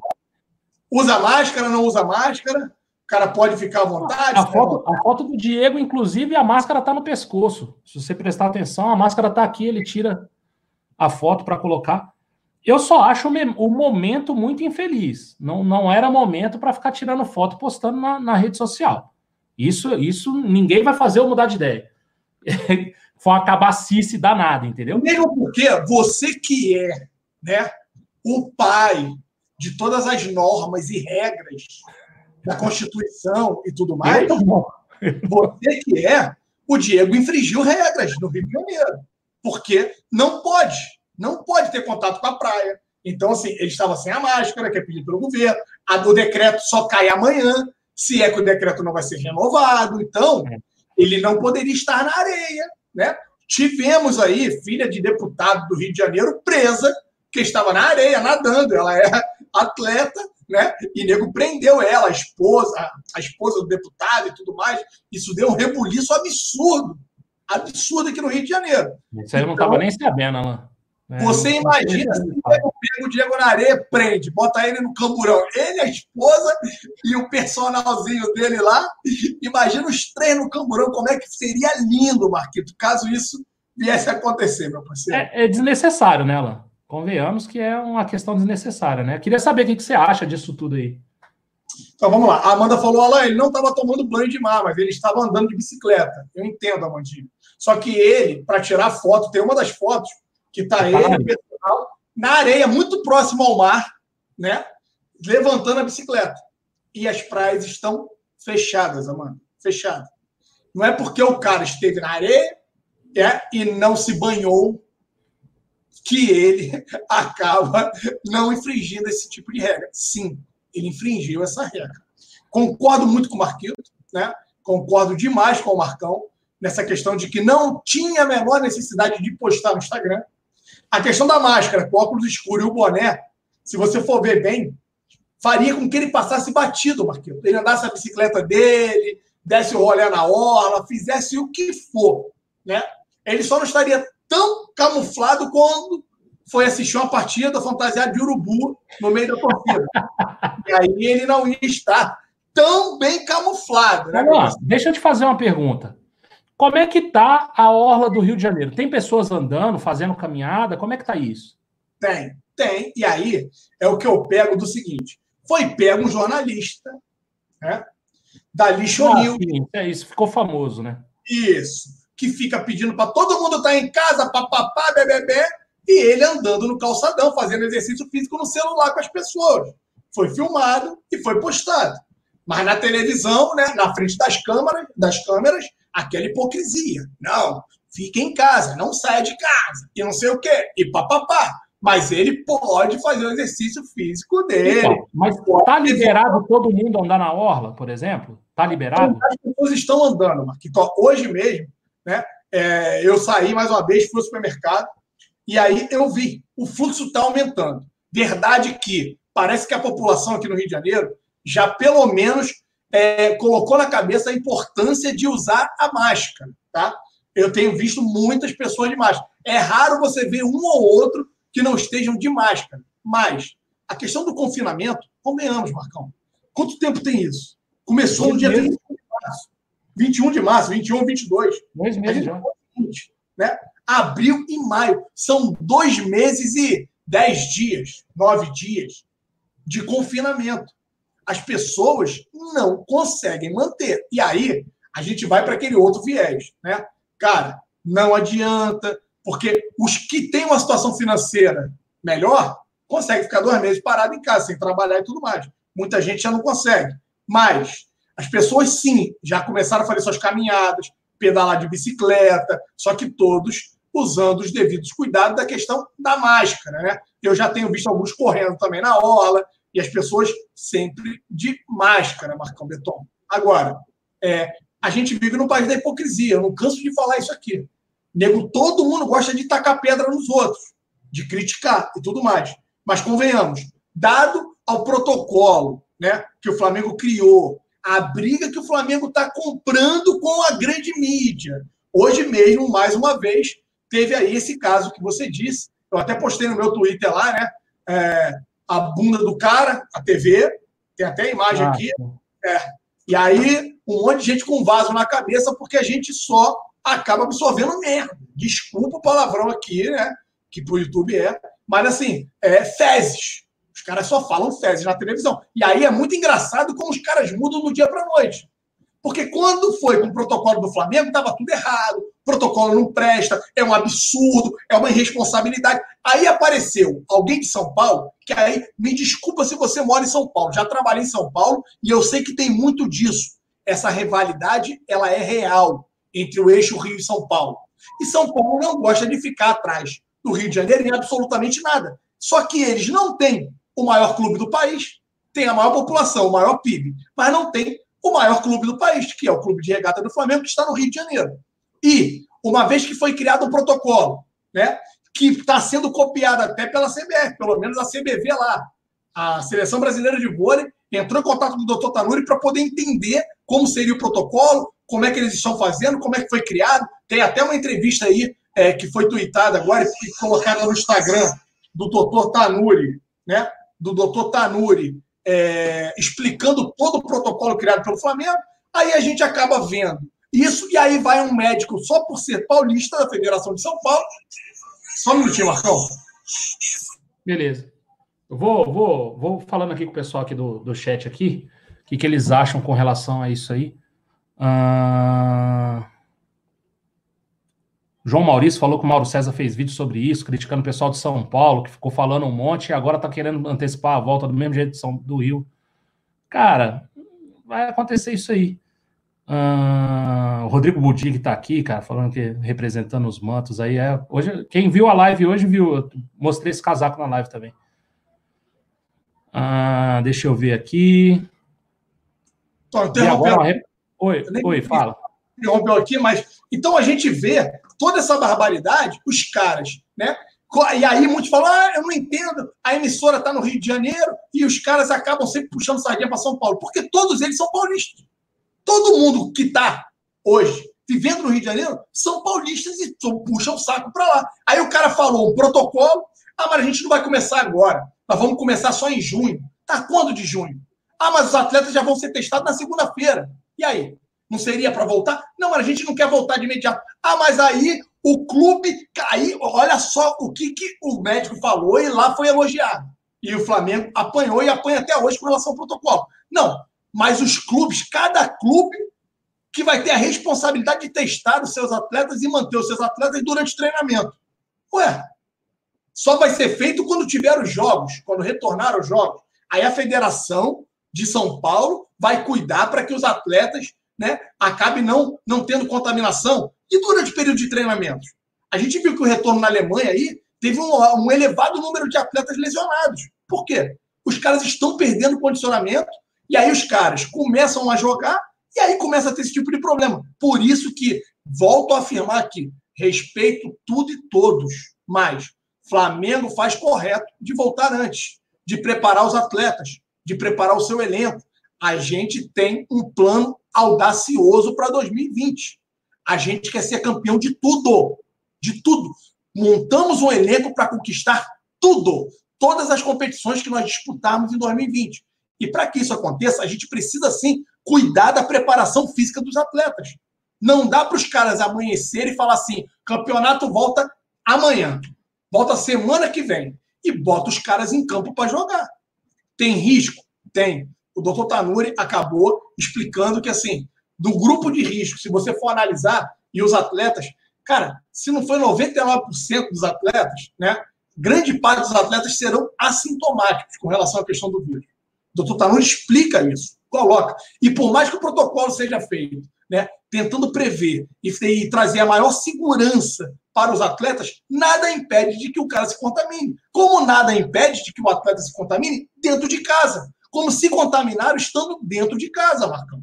Usa máscara, não usa máscara? cara pode ficar à vontade.
A foto, a foto do Diego, inclusive, a máscara está no pescoço. Se você prestar atenção, a máscara está aqui, ele tira a foto para colocar. Eu só acho o momento muito infeliz. Não, não era momento para ficar tirando foto postando na, na, rede social. Isso, isso ninguém vai fazer eu mudar de ideia. Foi uma cabacice danada, entendeu?
Mesmo porque você que é né, o pai de todas as normas e regras da Constituição e tudo mais, você que é, o Diego infringiu regras no Rio de Janeiro. Porque não pode, não pode ter contato com a praia. Então, assim, ele estava sem a máscara, que é pedido pelo governo. A, o decreto só cai amanhã, se é que o decreto não vai ser renovado. Então, ele não poderia estar na areia. Né? Tivemos aí filha de deputado do Rio de Janeiro presa porque estava na areia, nadando. Ela é atleta, né? E nego prendeu ela, a esposa, a esposa do deputado e tudo mais. Isso deu um rebuliço absurdo. Absurdo aqui no Rio de Janeiro.
Isso aí eu não estava então, nem sabendo, Alan.
É, você imagina se pega o Diego na areia, prende, bota ele no camburão. Ele, a esposa e o personalzinho dele lá. Imagina os três no camburão, como é que seria lindo, Marquito, caso isso viesse a acontecer, meu parceiro.
É, é desnecessário, né, Alan? Convenhamos que é uma questão desnecessária, né? Queria saber o que você acha disso tudo aí.
Então vamos lá. A Amanda falou: Alan, ele não estava tomando banho de mar, mas ele estava andando de bicicleta. Eu entendo, Amandinho. Só que ele, para tirar foto, tem uma das fotos que está ele, pessoal, na areia, muito próximo ao mar, né? Levantando a bicicleta. E as praias estão fechadas, Amanda. Fechadas. Não é porque o cara esteve na areia é, e não se banhou que ele acaba não infringindo esse tipo de regra. Sim, ele infringiu essa regra. Concordo muito com o Marquito, né? concordo demais com o Marcão nessa questão de que não tinha a menor necessidade de postar no Instagram. A questão da máscara, com o óculos escuro e o boné, se você for ver bem, faria com que ele passasse batido, Marquinhos. Ele andasse a bicicleta dele, desse o rolê na orla, fizesse o que for. Né? Ele só não estaria tão camuflado quando foi assistir uma partida fantasiada de urubu no meio da torcida. e aí ele não ia estar tão bem camuflado. Né?
deixa eu te fazer uma pergunta. Como é que está a orla do Rio de Janeiro? Tem pessoas andando, fazendo caminhada? Como é que está isso?
Tem, tem. E aí é o que eu pego do seguinte: foi pego um jornalista, né? Da Lixonil.
Ah, é isso, ficou famoso, né?
Isso. Que fica pedindo para todo mundo estar tá em casa, papapá, bebê, e ele andando no calçadão, fazendo exercício físico no celular com as pessoas. Foi filmado e foi postado. Mas na televisão, né, na frente das câmeras, das câmeras, aquela hipocrisia. Não, fica em casa, não saia de casa, e não sei o quê, e papapá. Mas ele pode fazer o exercício físico dele. Então,
mas está liberado todo mundo andar na orla, por exemplo? Está liberado?
As pessoas estão andando, Marquito. Hoje mesmo, né? É, eu saí mais uma vez, fui ao supermercado, e aí eu vi, o fluxo está aumentando. Verdade que parece que a população aqui no Rio de Janeiro já pelo menos é, colocou na cabeça a importância de usar a máscara, tá? Eu tenho visto muitas pessoas de máscara. É raro você ver um ou outro que não estejam de máscara. Mas a questão do confinamento, convenhamos, Marcão. Quanto tempo tem isso? Começou no dia 21 de março. 21 de março, 21, 22.
Dois meses já.
Né? Abril e maio. São dois meses e dez dias, nove dias de confinamento as pessoas não conseguem manter. E aí a gente vai para aquele outro viés, né? Cara, não adianta, porque os que têm uma situação financeira melhor conseguem ficar dois meses parado em casa, sem trabalhar e tudo mais. Muita gente já não consegue. Mas as pessoas, sim, já começaram a fazer suas caminhadas, pedalar de bicicleta, só que todos usando os devidos cuidados da questão da máscara, né? Eu já tenho visto alguns correndo também na orla, e as pessoas sempre de máscara, Marcão Beton. Agora, é, a gente vive num país da hipocrisia, eu não canso de falar isso aqui. Nego, todo mundo gosta de tacar pedra nos outros, de criticar e tudo mais. Mas convenhamos, dado ao protocolo né, que o Flamengo criou, a briga que o Flamengo está comprando com a grande mídia. Hoje mesmo, mais uma vez, teve aí esse caso que você disse. Eu até postei no meu Twitter lá, né? É, a bunda do cara, a TV, tem até a imagem ah, aqui. É. E aí, um monte de gente com vaso na cabeça, porque a gente só acaba absorvendo merda. Desculpa o palavrão aqui, né? Que pro YouTube é. Mas assim, é fezes. Caras só falam fezes na televisão. E aí é muito engraçado como os caras mudam do dia para noite. Porque quando foi com o protocolo do Flamengo, estava tudo errado, o protocolo não presta, é um absurdo, é uma irresponsabilidade. Aí apareceu alguém de São Paulo, que aí, me desculpa se você mora em São Paulo, já trabalhei em São Paulo e eu sei que tem muito disso. Essa rivalidade, ela é real entre o eixo Rio e São Paulo. E São Paulo não gosta de ficar atrás do Rio de Janeiro em absolutamente nada. Só que eles não têm o maior clube do país, tem a maior população, o maior PIB, mas não tem o maior clube do país, que é o Clube de Regata do Flamengo, que está no Rio de Janeiro. E, uma vez que foi criado um protocolo, né, que está sendo copiada até pela CBF, pelo menos a CBV lá. A Seleção Brasileira de Vôlei entrou em contato com o doutor Tanuri para poder entender como seria o protocolo, como é que eles estão fazendo, como é que foi criado. Tem até uma entrevista aí é, que foi tweetada agora e colocada no Instagram do doutor Tanuri, né? Do doutor Tanuri, é, explicando todo o protocolo criado pelo Flamengo. Aí a gente acaba vendo isso, e aí vai um médico só por ser paulista da Federação de São Paulo. Só um minutinho, Marcão.
Beleza. Eu vou, vou, vou falando aqui com o pessoal aqui do, do chat aqui, o que, que eles acham com relação a isso aí. Ah... João Maurício falou que o Mauro César fez vídeo sobre isso, criticando o pessoal de São Paulo, que ficou falando um monte e agora está querendo antecipar a volta do mesmo jeito de São, do Rio. Cara, vai acontecer isso aí. Uh, o Rodrigo Budi, que está aqui, cara, falando que representando os mantos aí. É, hoje, quem viu a live hoje viu, mostrei esse casaco na live também. Uh, deixa eu ver aqui.
agora,
oi, oi, fala.
Interrompeu aqui, mas então a gente vê toda essa barbaridade, os caras, né? E aí muitos falam, ah, eu não entendo, a emissora está no Rio de Janeiro e os caras acabam sempre puxando sardinha para São Paulo, porque todos eles são paulistas. Todo mundo que está hoje vivendo no Rio de Janeiro são paulistas e puxam o saco para lá. Aí o cara falou um protocolo, ah, mas a gente não vai começar agora, nós vamos começar só em junho. Tá quando de junho? Ah, mas os atletas já vão ser testados na segunda-feira. E aí? Não seria para voltar? Não, mas a gente não quer voltar de imediato. Ah, mas aí o clube caiu. Olha só o que, que o médico falou e lá foi elogiado. E o Flamengo apanhou e apanha até hoje com relação ao protocolo. Não, mas os clubes, cada clube que vai ter a responsabilidade de testar os seus atletas e manter os seus atletas durante o treinamento. Ué, só vai ser feito quando tiver os jogos, quando retornar os jogos. Aí a Federação de São Paulo vai cuidar para que os atletas né, acabem não, não tendo contaminação. E durante o período de treinamento? A gente viu que o retorno na Alemanha aí teve um, um elevado número de atletas lesionados. Por quê? Os caras estão perdendo condicionamento e aí os caras começam a jogar e aí começa a ter esse tipo de problema. Por isso que, volto a afirmar aqui, respeito tudo e todos, mas Flamengo faz correto de voltar antes, de preparar os atletas, de preparar o seu elenco. A gente tem um plano audacioso para 2020. A gente quer ser campeão de tudo, de tudo. Montamos um elenco para conquistar tudo, todas as competições que nós disputarmos em 2020. E para que isso aconteça, a gente precisa sim cuidar da preparação física dos atletas. Não dá para os caras amanhecer e falar assim: campeonato volta amanhã, volta semana que vem, e bota os caras em campo para jogar. Tem risco? Tem. O doutor Tanuri acabou explicando que, assim, do grupo de risco, se você for analisar, e os atletas, cara, se não foi 99% dos atletas, né? Grande parte dos atletas serão assintomáticos com relação à questão do vírus. O doutor Tanuri explica isso, coloca. E por mais que o protocolo seja feito, né, tentando prever e, e trazer a maior segurança para os atletas, nada impede de que o cara se contamine. Como nada impede de que o atleta se contamine dentro de casa. Como se contaminaram estando dentro de casa, Marcão.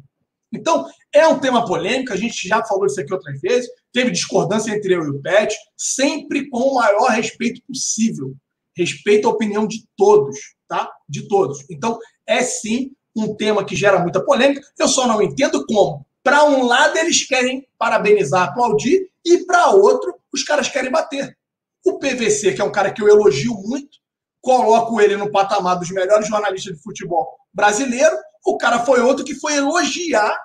Então, é um tema polêmico, a gente já falou isso aqui outras vezes, teve discordância entre eu e o Pet, sempre com o maior respeito possível. Respeito à opinião de todos, tá? De todos. Então, é sim um tema que gera muita polêmica. Eu só não entendo como. Para um lado, eles querem parabenizar, aplaudir, e para outro, os caras querem bater. O PVC, que é um cara que eu elogio muito, coloco ele no patamar dos melhores jornalistas de futebol brasileiro. O cara foi outro que foi elogiar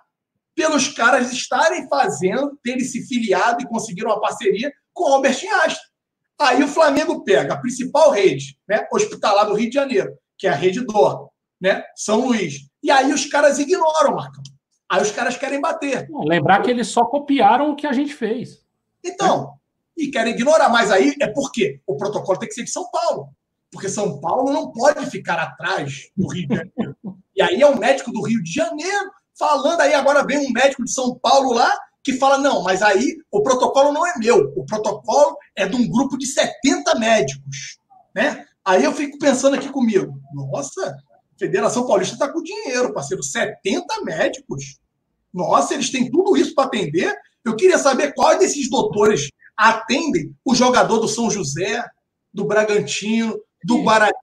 pelos caras estarem fazendo, terem se filiado e conseguiram uma parceria com o Albert Einstein. Aí o Flamengo pega a principal rede né, hospitalar do Rio de Janeiro, que é a Rede Dor, né? São Luís. E aí os caras ignoram, Marcão. Aí os caras querem bater.
Lembrar que eles só copiaram o que a gente fez.
Então, é. e querem ignorar. Mas aí é porque o protocolo tem que ser de São Paulo. Porque São Paulo não pode ficar atrás do Rio de Janeiro. e aí é um médico do Rio de Janeiro falando. Aí agora vem um médico de São Paulo lá que fala: não, mas aí o protocolo não é meu. O protocolo é de um grupo de 70 médicos. Né? Aí eu fico pensando aqui comigo: nossa, Federação Paulista está com dinheiro, parceiro. 70 médicos. Nossa, eles têm tudo isso para atender. Eu queria saber qual desses doutores atendem o jogador do São José, do Bragantino, do Guarani,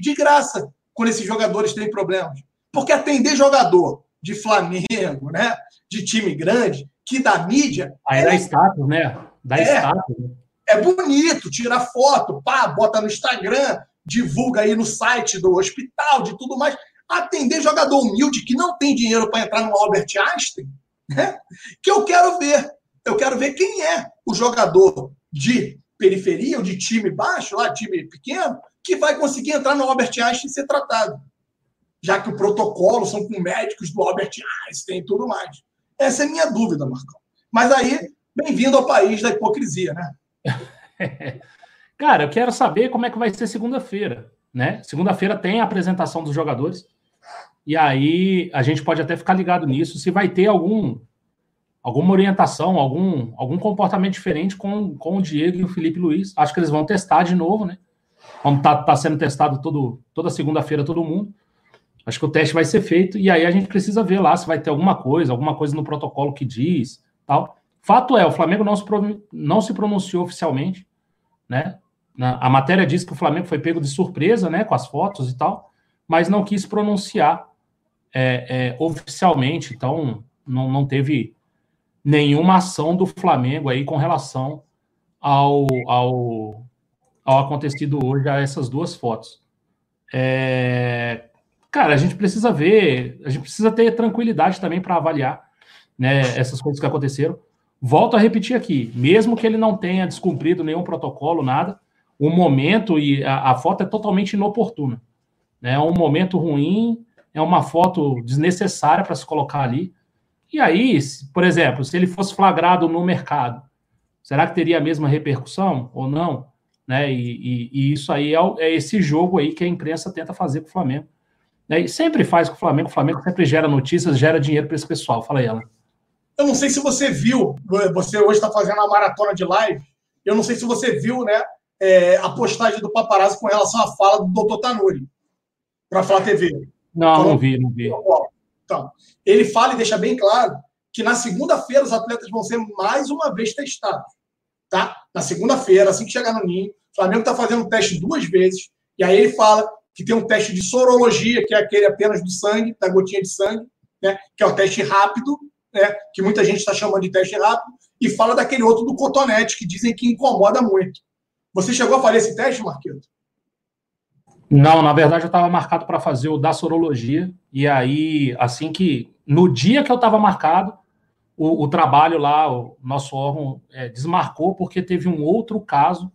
de graça, quando esses jogadores têm problemas. Porque atender jogador de Flamengo, né, de time grande, que da mídia.
Aí dá é, status, né? Dá é, status. Né?
É bonito, tira foto, pá, bota no Instagram, divulga aí no site do hospital, de tudo mais. Atender jogador humilde que não tem dinheiro para entrar no Albert Einstein, né? Que eu quero ver. Eu quero ver quem é o jogador de periferia ou de time baixo, lá, time pequeno, que vai conseguir entrar no Albert Einstein e ser tratado. Já que o protocolo são com médicos do Albert Einstein e tudo mais. Essa é a minha dúvida, Marcão. Mas aí, bem-vindo ao país da hipocrisia, né?
Cara, eu quero saber como é que vai ser segunda-feira, né? Segunda-feira tem a apresentação dos jogadores. E aí a gente pode até ficar ligado nisso, se vai ter algum alguma orientação, algum, algum comportamento diferente com, com o Diego e o Felipe Luiz. Acho que eles vão testar de novo, né? Como tá, tá sendo testado todo, toda segunda-feira todo mundo. Acho que o teste vai ser feito e aí a gente precisa ver lá se vai ter alguma coisa, alguma coisa no protocolo que diz, tal. Fato é, o Flamengo não se, não se pronunciou oficialmente, né? A matéria diz que o Flamengo foi pego de surpresa, né, com as fotos e tal, mas não quis pronunciar é, é, oficialmente, então não, não teve nenhuma ação do Flamengo aí com relação ao, ao, ao acontecido hoje a essas duas fotos. É, cara, a gente precisa ver, a gente precisa ter tranquilidade também para avaliar né, essas coisas que aconteceram. Volto a repetir aqui, mesmo que ele não tenha descumprido nenhum protocolo, nada, o momento e a, a foto é totalmente inoportuna. Né? É um momento ruim, é uma foto desnecessária para se colocar ali. E aí, por exemplo, se ele fosse flagrado no mercado, será que teria a mesma repercussão ou não? Né? E, e, e isso aí é, é, esse jogo aí que a imprensa tenta fazer com o Flamengo. Né? E sempre faz com o Flamengo, o Flamengo sempre gera notícias, gera dinheiro para esse pessoal. Fala aí, ela.
Eu não sei se você viu, você hoje está fazendo uma maratona de live. Eu não sei se você viu, né, é, a postagem do paparazzo com relação à fala do Dr. Tanuri para falar TV.
Não, então, não vi, não vi.
Então, ele fala e deixa bem claro que na segunda-feira os atletas vão ser mais uma vez testados. Tá? Na segunda-feira, assim que chegar no ninho, o Flamengo está fazendo um teste duas vezes, e aí ele fala que tem um teste de sorologia, que é aquele apenas do sangue, da gotinha de sangue, né? que é o teste rápido, né, que muita gente está chamando de teste rápido, e fala daquele outro do cotonete, que dizem que incomoda muito. Você chegou a fazer esse teste, Marquito?
Não, na verdade eu estava marcado para fazer o da sorologia, e aí, assim que, no dia que eu estava marcado, o, o, trabalho lá, o nosso órgão é, desmarcou, porque teve um outro caso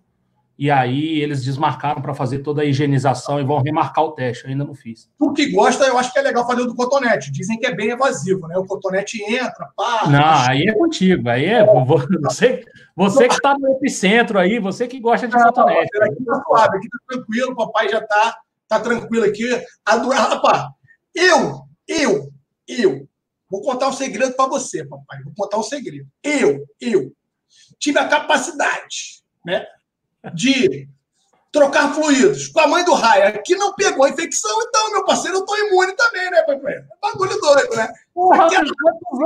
e aí eles desmarcaram para fazer toda a higienização e vão remarcar o teste. Eu ainda não fiz.
Tu que gosta, eu acho que é legal fazer o do cotonete. Dizem que é bem evasivo, né? O cotonete entra, pá.
Não, aí é contigo. Aí é você, você que está no epicentro aí, você que gosta de não, cotonete.
Não, aqui tá suave, aqui tá tranquilo, o papai já tá, tá tranquilo aqui. A do... Rapaz, eu, eu, eu, vou contar um segredo para você, papai. Vou contar um segredo. Eu, eu, tive a capacidade, né? de trocar fluidos com a mãe do Raia, que não pegou a infecção, então, meu parceiro, eu tô imune também, né, Pepe? É bagulho doido, né?
Porra, Aquela...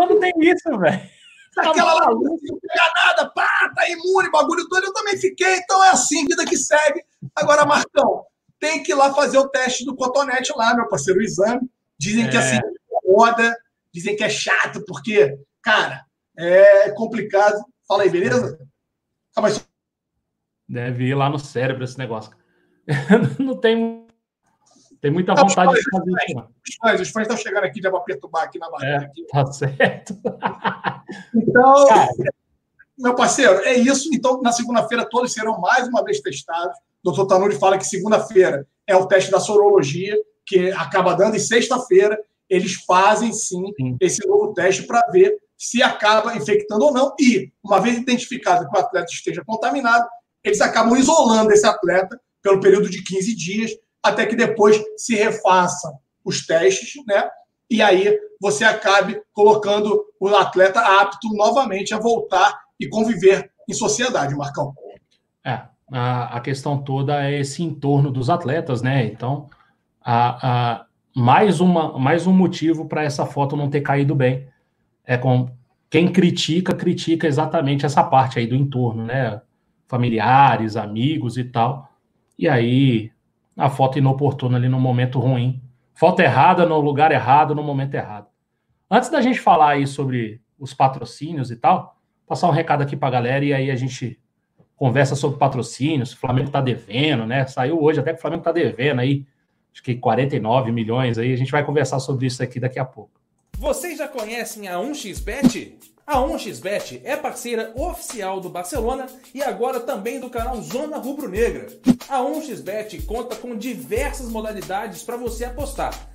anos tem isso, velho?
Aquela lá, não pega nada, pá, tá imune, bagulho todo, eu também fiquei, então é assim, vida que segue. Agora, Marcão, tem que ir lá fazer o teste do cotonete lá, meu parceiro, o exame. Dizem é. que assim, roda, dizem que é chato, porque, cara, é complicado. Fala aí, beleza? Ah, mas
Deve ir lá no cérebro esse negócio. não tem, tem muita vontade de fazer
isso. Os fãs, os fãs estão chegando aqui já vão perturbar aqui na barriga.
É, tá certo.
então, meu parceiro, é isso. Então, na segunda-feira, todos serão mais uma vez testados. O doutor Tanuri fala que segunda-feira é o teste da sorologia, que acaba dando, e sexta-feira eles fazem sim, sim. esse novo teste para ver se acaba infectando ou não. E, uma vez identificado que o atleta esteja contaminado, eles acabam isolando esse atleta pelo período de 15 dias, até que depois se refaçam os testes, né? E aí você acabe colocando o atleta apto novamente a voltar e conviver em sociedade, Marcão.
É, a, a questão toda é esse entorno dos atletas, né? Então, a, a mais, uma, mais um motivo para essa foto não ter caído bem. É com quem critica, critica exatamente essa parte aí do entorno, né? Familiares, amigos e tal. E aí, a foto inoportuna ali no momento ruim. Foto errada no lugar errado, no momento errado. Antes da gente falar aí sobre os patrocínios e tal, passar um recado aqui para a galera e aí a gente conversa sobre patrocínios. O Flamengo está devendo, né? Saiu hoje até que o Flamengo está devendo aí, acho que 49 milhões aí. A gente vai conversar sobre isso aqui daqui a pouco.
Vocês já conhecem a 1xBet? A 1xBet é parceira oficial do Barcelona e agora também do canal Zona Rubro Negra. A 1xBet conta com diversas modalidades para você apostar.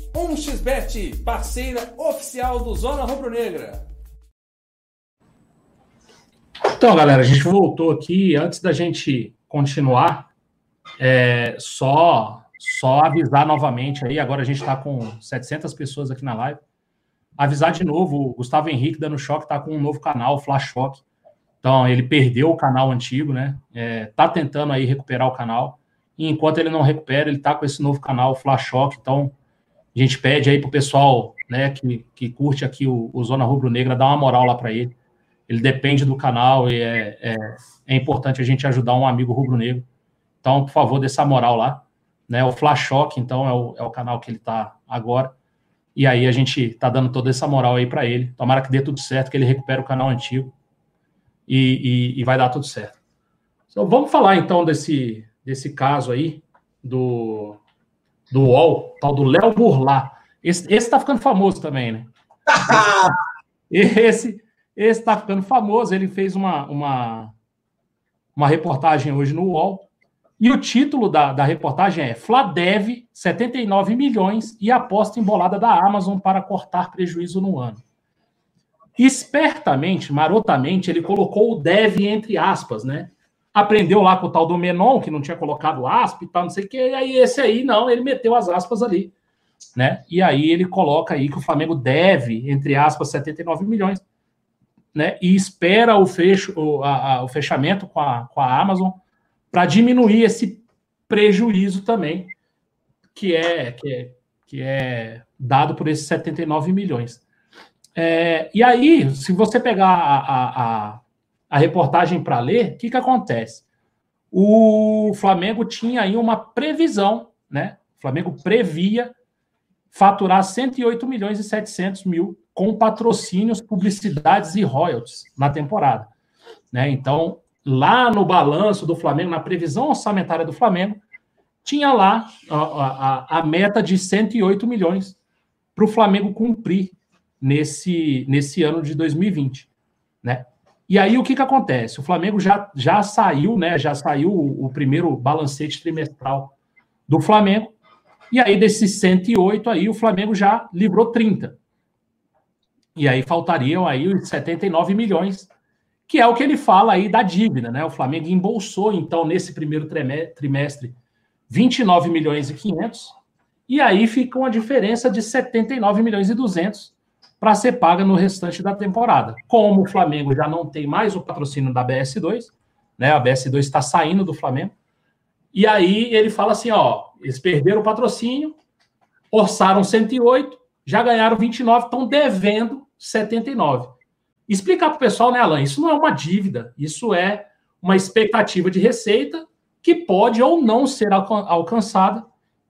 1xBet, parceira oficial do Zona Rubro Negra.
Então, galera, a gente voltou aqui. Antes da gente continuar, é, só, só avisar novamente aí. Agora a gente está com 700 pessoas aqui na live. Avisar de novo: o Gustavo Henrique dando choque está com um novo canal, Flash Choque. Então, ele perdeu o canal antigo, né? É, tá tentando aí recuperar o canal. E enquanto ele não recupera, ele tá com esse novo canal, Flash Choque. Então, a gente pede aí pro pessoal, né, que, que curte aqui o, o Zona Rubro Negra, dar uma moral lá para ele ele depende do canal e é, é, é importante a gente ajudar um amigo rubro-negro. Então, por favor, dê essa moral lá. Né? O Flash Shock, então, é o, é o canal que ele está agora. E aí a gente está dando toda essa moral aí para ele. Tomara que dê tudo certo, que ele recupere o canal antigo e, e, e vai dar tudo certo. Então, vamos falar então desse, desse caso aí do, do UOL, tal do Léo Burlá. Esse, esse tá ficando famoso também, né? Esse, esse está ficando famoso. Ele fez uma, uma, uma reportagem hoje no UOL. E o título da, da reportagem é Fladev, 79 milhões e aposta embolada da Amazon para cortar prejuízo no ano. Espertamente, marotamente, ele colocou o dev entre aspas, né? Aprendeu lá com o tal do Menon, que não tinha colocado aspas e tal, não sei o que, e aí esse aí não, ele meteu as aspas ali, né? E aí ele coloca aí que o Flamengo deve, entre aspas, 79 milhões né, e espera o, fecho, o, a, o fechamento com a, com a Amazon para diminuir esse prejuízo também que é, que é, que é dado por esses 79 milhões. É, e aí, se você pegar a, a, a reportagem para ler, o que, que acontece? O Flamengo tinha aí uma previsão, né? O Flamengo previa faturar 108 milhões e 700 mil com patrocínios, publicidades e royalties na temporada. Né? Então, lá no balanço do Flamengo, na previsão orçamentária do Flamengo, tinha lá a, a, a meta de 108 milhões para o Flamengo cumprir nesse, nesse ano de 2020. Né? E aí o que, que acontece? O Flamengo já, já saiu, né? Já saiu o, o primeiro balancete trimestral do Flamengo. E aí, desses 108 aí, o Flamengo já livrou 30. E aí faltariam aí os 79 milhões, que é o que ele fala aí da dívida, né? O Flamengo embolsou, então, nesse primeiro trimestre, 29 milhões e 500, e aí fica uma diferença de 79 milhões e 200 para ser paga no restante da temporada. Como o Flamengo já não tem mais o patrocínio da BS2, né? A BS2 está saindo do Flamengo. E aí ele fala assim, ó, eles perderam o patrocínio, orçaram 108, já ganharam 29, estão devendo 79. Explicar para o pessoal, né, Alain? Isso não é uma dívida, isso é uma expectativa de receita que pode ou não ser alcançada.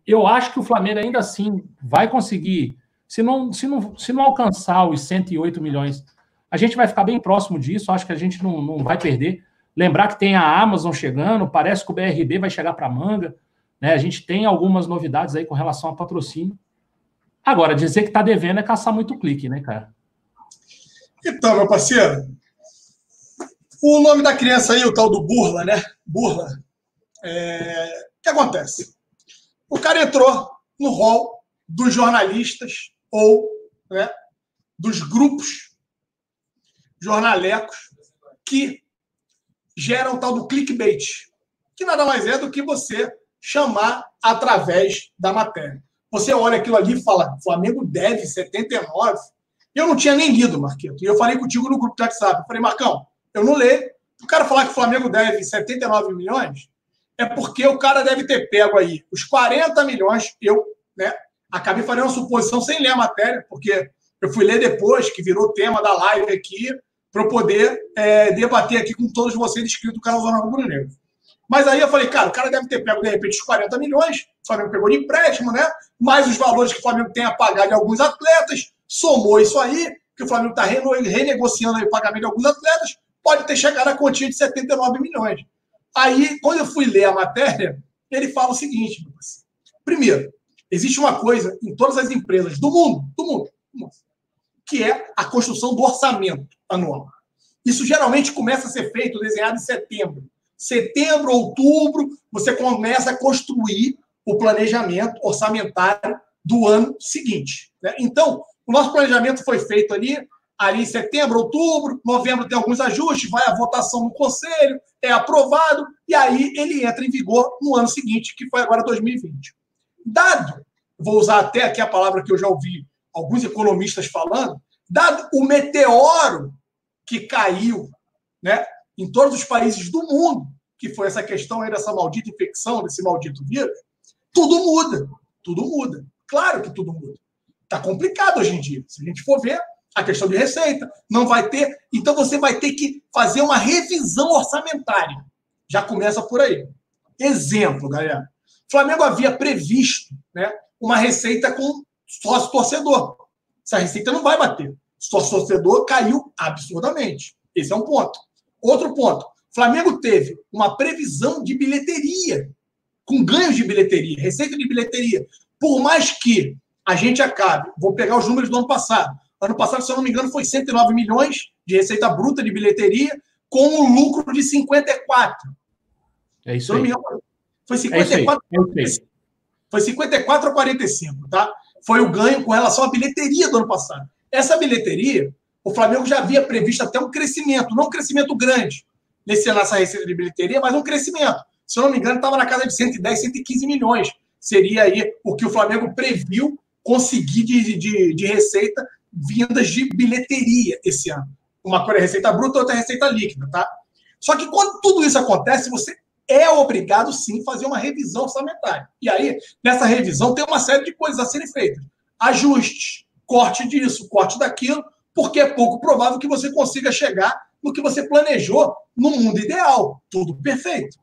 Eu acho que o Flamengo ainda assim vai conseguir, se não, se não, se não alcançar os 108 milhões, a gente vai ficar bem próximo disso, acho que a gente não, não vai perder. Lembrar que tem a Amazon chegando, parece que o BRB vai chegar para a manga, né? A gente tem algumas novidades aí com relação a patrocínio. Agora, dizer que está devendo é caçar muito clique, né, cara?
Então, meu parceiro, o nome da criança aí, o tal do Burla, né? Burla. É... O que acontece? O cara entrou no rol dos jornalistas ou né, dos grupos jornalecos que gera o tal do clickbait, que nada mais é do que você chamar através da matéria. Você olha aquilo ali e fala, Flamengo deve 79. Eu não tinha nem lido, Marquito. E eu falei contigo no grupo do WhatsApp. Eu falei, Marcão, eu não leio. O cara falar que o Flamengo deve 79 milhões, é porque o cara deve ter pego aí os 40 milhões. Eu né, acabei fazendo uma suposição sem ler a matéria, porque eu fui ler depois, que virou tema da live aqui, para eu poder é, debater aqui com todos vocês inscritos do canal Zona Rubro Negro. Mas aí eu falei, cara, o cara deve ter pego, de repente, os 40 milhões, o Flamengo pegou de empréstimo, né? Mais os valores que o Flamengo tem a pagar de alguns atletas, somou isso aí, que o Flamengo está renegociando o pagamento de alguns atletas, pode ter chegado a quantia de 79 milhões. Aí, quando eu fui ler a matéria, ele fala o seguinte: primeiro, existe uma coisa em todas as empresas do mundo, do mundo, que é a construção do orçamento anual. Isso geralmente começa a ser feito, desenhado em setembro. Setembro, outubro, você começa a construir o planejamento orçamentário do ano seguinte. Né? Então, o nosso planejamento foi feito ali ali em setembro, outubro, novembro tem alguns ajustes, vai a votação no conselho, é aprovado, e aí ele entra em vigor no ano seguinte, que foi agora 2020. Dado, vou usar até aqui a palavra que eu já ouvi alguns economistas falando, dado o meteoro que caiu né, em todos os países do mundo, que foi essa questão aí dessa maldita infecção, desse maldito vírus, tudo muda. Tudo muda. Claro que tudo muda. Está complicado hoje em dia. Se a gente for ver, a questão de receita, não vai ter. Então você vai ter que fazer uma revisão orçamentária. Já começa por aí. Exemplo, galera. O Flamengo havia previsto né, uma receita com sócio torcedor. Essa receita não vai bater. Sócio torcedor caiu absurdamente. Esse é um ponto. Outro ponto. O Flamengo teve uma previsão de bilheteria, com ganhos de bilheteria, receita de bilheteria. Por mais que a gente acabe, vou pegar os números do ano passado, Ano passado, se eu não me engano, foi 109 milhões de receita bruta de bilheteria, com um lucro de 54.
É isso aí. Engano,
foi 54, é isso aí. Foi 54 a 45, tá? Foi o ganho com relação à bilheteria do ano passado. Essa bilheteria, o Flamengo já havia previsto até um crescimento, não um crescimento grande nesse, nessa receita de bilheteria, mas um crescimento. Se eu não me engano, estava na casa de 110, 115 milhões. Seria aí o que o Flamengo previu conseguir de, de, de receita vindas de bilheteria esse ano. Uma coisa é receita bruta, outra é receita líquida, tá? Só que quando tudo isso acontece, você é obrigado sim fazer uma revisão orçamentária. E aí, nessa revisão, tem uma série de coisas a serem feitas. Ajustes, corte disso, corte daquilo, porque é pouco provável que você consiga chegar no que você planejou no mundo ideal. Tudo perfeito.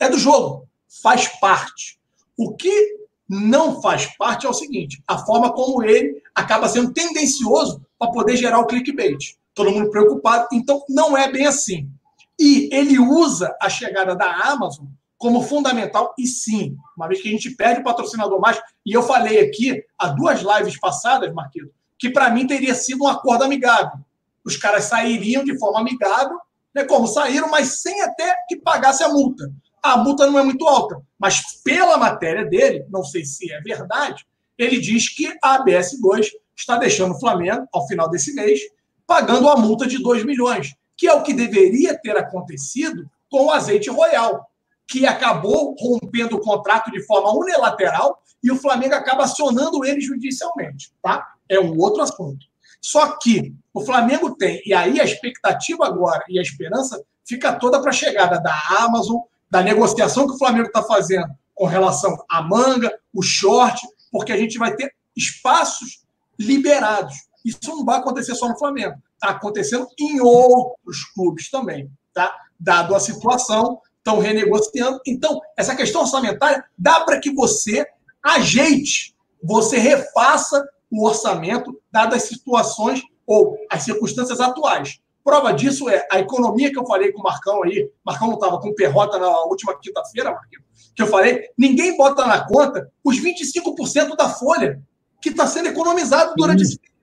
É do jogo. Faz parte. O que não faz parte é o seguinte: a forma como ele acaba sendo tendencioso para poder gerar o clickbait. Todo mundo preocupado, então não é bem assim. E ele usa a chegada da Amazon como fundamental, e sim, uma vez que a gente perde o patrocinador mais, e eu falei aqui há duas lives passadas, Marquito, que para mim teria sido um acordo amigável. Os caras sairiam de forma amigável, né, como saíram, mas sem até que pagasse a multa a multa não é muito alta. Mas pela matéria dele, não sei se é verdade, ele diz que a ABS2 está deixando o Flamengo, ao final desse mês, pagando a multa de 2 milhões, que é o que deveria ter acontecido com o azeite royal, que acabou rompendo o contrato de forma unilateral e o Flamengo acaba acionando ele judicialmente. Tá? É um outro assunto. Só que o Flamengo tem, e aí a expectativa agora e a esperança fica toda para a chegada da Amazon, da negociação que o Flamengo está fazendo com relação à manga, o short, porque a gente vai ter espaços liberados. Isso não vai acontecer só no Flamengo, acontecendo em outros clubes também, tá? Dado a situação, estão renegociando. Então, essa questão orçamentária dá para que você ajeite, você refaça o orçamento, dadas as situações ou as circunstâncias atuais. Prova disso é a economia que eu falei com o Marcão aí. Marcão não estava com perrota na última quinta-feira, Marcão, que eu falei. Ninguém bota na conta os 25% da folha que está sendo economizado durante esse
período.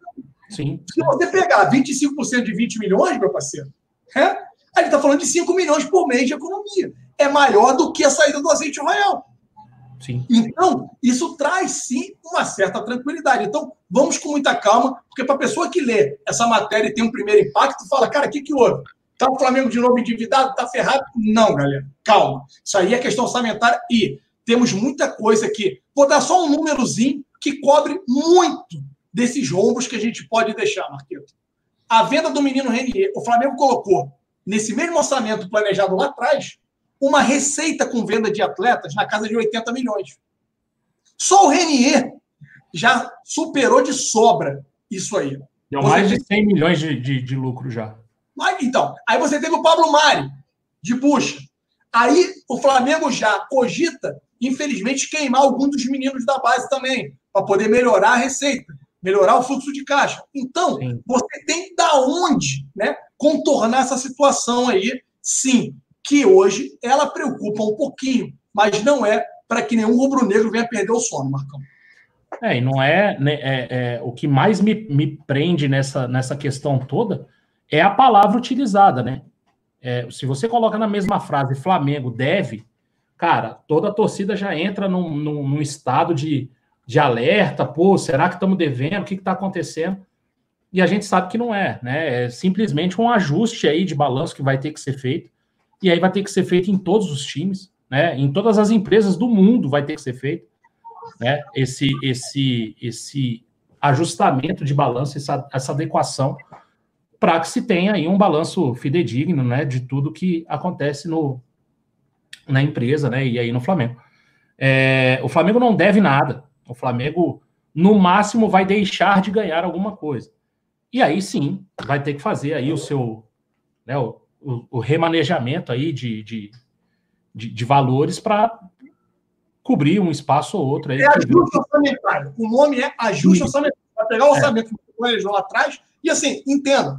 Sim.
Se você pegar 25% de 20 milhões, meu parceiro, é, a gente está falando de 5 milhões por mês de economia. É maior do que a saída do azeite royal.
Sim.
Então, isso traz sim uma certa tranquilidade. Então, vamos com muita calma, porque para a pessoa que lê essa matéria e tem um primeiro impacto, fala, cara, o que, que houve? Tá o Flamengo de novo endividado? Tá ferrado? Não, galera. Calma. Isso aí é questão orçamentária e temos muita coisa aqui. Vou dar só um númerozinho que cobre muito desses rombos que a gente pode deixar, Marquito. A venda do menino Renier, o Flamengo colocou nesse mesmo orçamento planejado lá atrás uma receita com venda de atletas na casa de 80 milhões. Só o Renier já superou de sobra isso aí.
Deu você mais de 100 milhões de, de, de lucro já.
Mas, então, aí você teve o Pablo Mari, de bucha. Aí o Flamengo já cogita, infelizmente, queimar alguns dos meninos da base também, para poder melhorar a receita, melhorar o fluxo de caixa. Então, sim. você tem da onde né, contornar essa situação aí, sim, que hoje ela preocupa um pouquinho, mas não é para que nenhum rubro-negro venha perder o sono, Marcão.
É, e não é, né, é, é, o que mais me, me prende nessa, nessa questão toda é a palavra utilizada, né? É, se você coloca na mesma frase Flamengo deve, cara, toda a torcida já entra num, num, num estado de, de alerta, pô, será que estamos devendo? O que está acontecendo? E a gente sabe que não é, né? É simplesmente um ajuste aí de balanço que vai ter que ser feito. E aí vai ter que ser feito em todos os times, né? Em todas as empresas do mundo vai ter que ser feito né, esse, esse, esse ajustamento de balanço, essa, essa adequação, para que se tenha aí um balanço fidedigno né, de tudo que acontece no, na empresa né, e aí no Flamengo. É, o Flamengo não deve nada. O Flamengo, no máximo, vai deixar de ganhar alguma coisa. E aí sim, vai ter que fazer aí o seu né, o, o, remanejamento aí de, de, de, de valores para cobrir um espaço ou outro. Aí,
é ajuste orçamentário. O nome é ajuste orçamentário. Vai pegar o é. orçamento é. que planejou lá atrás e, assim, entenda.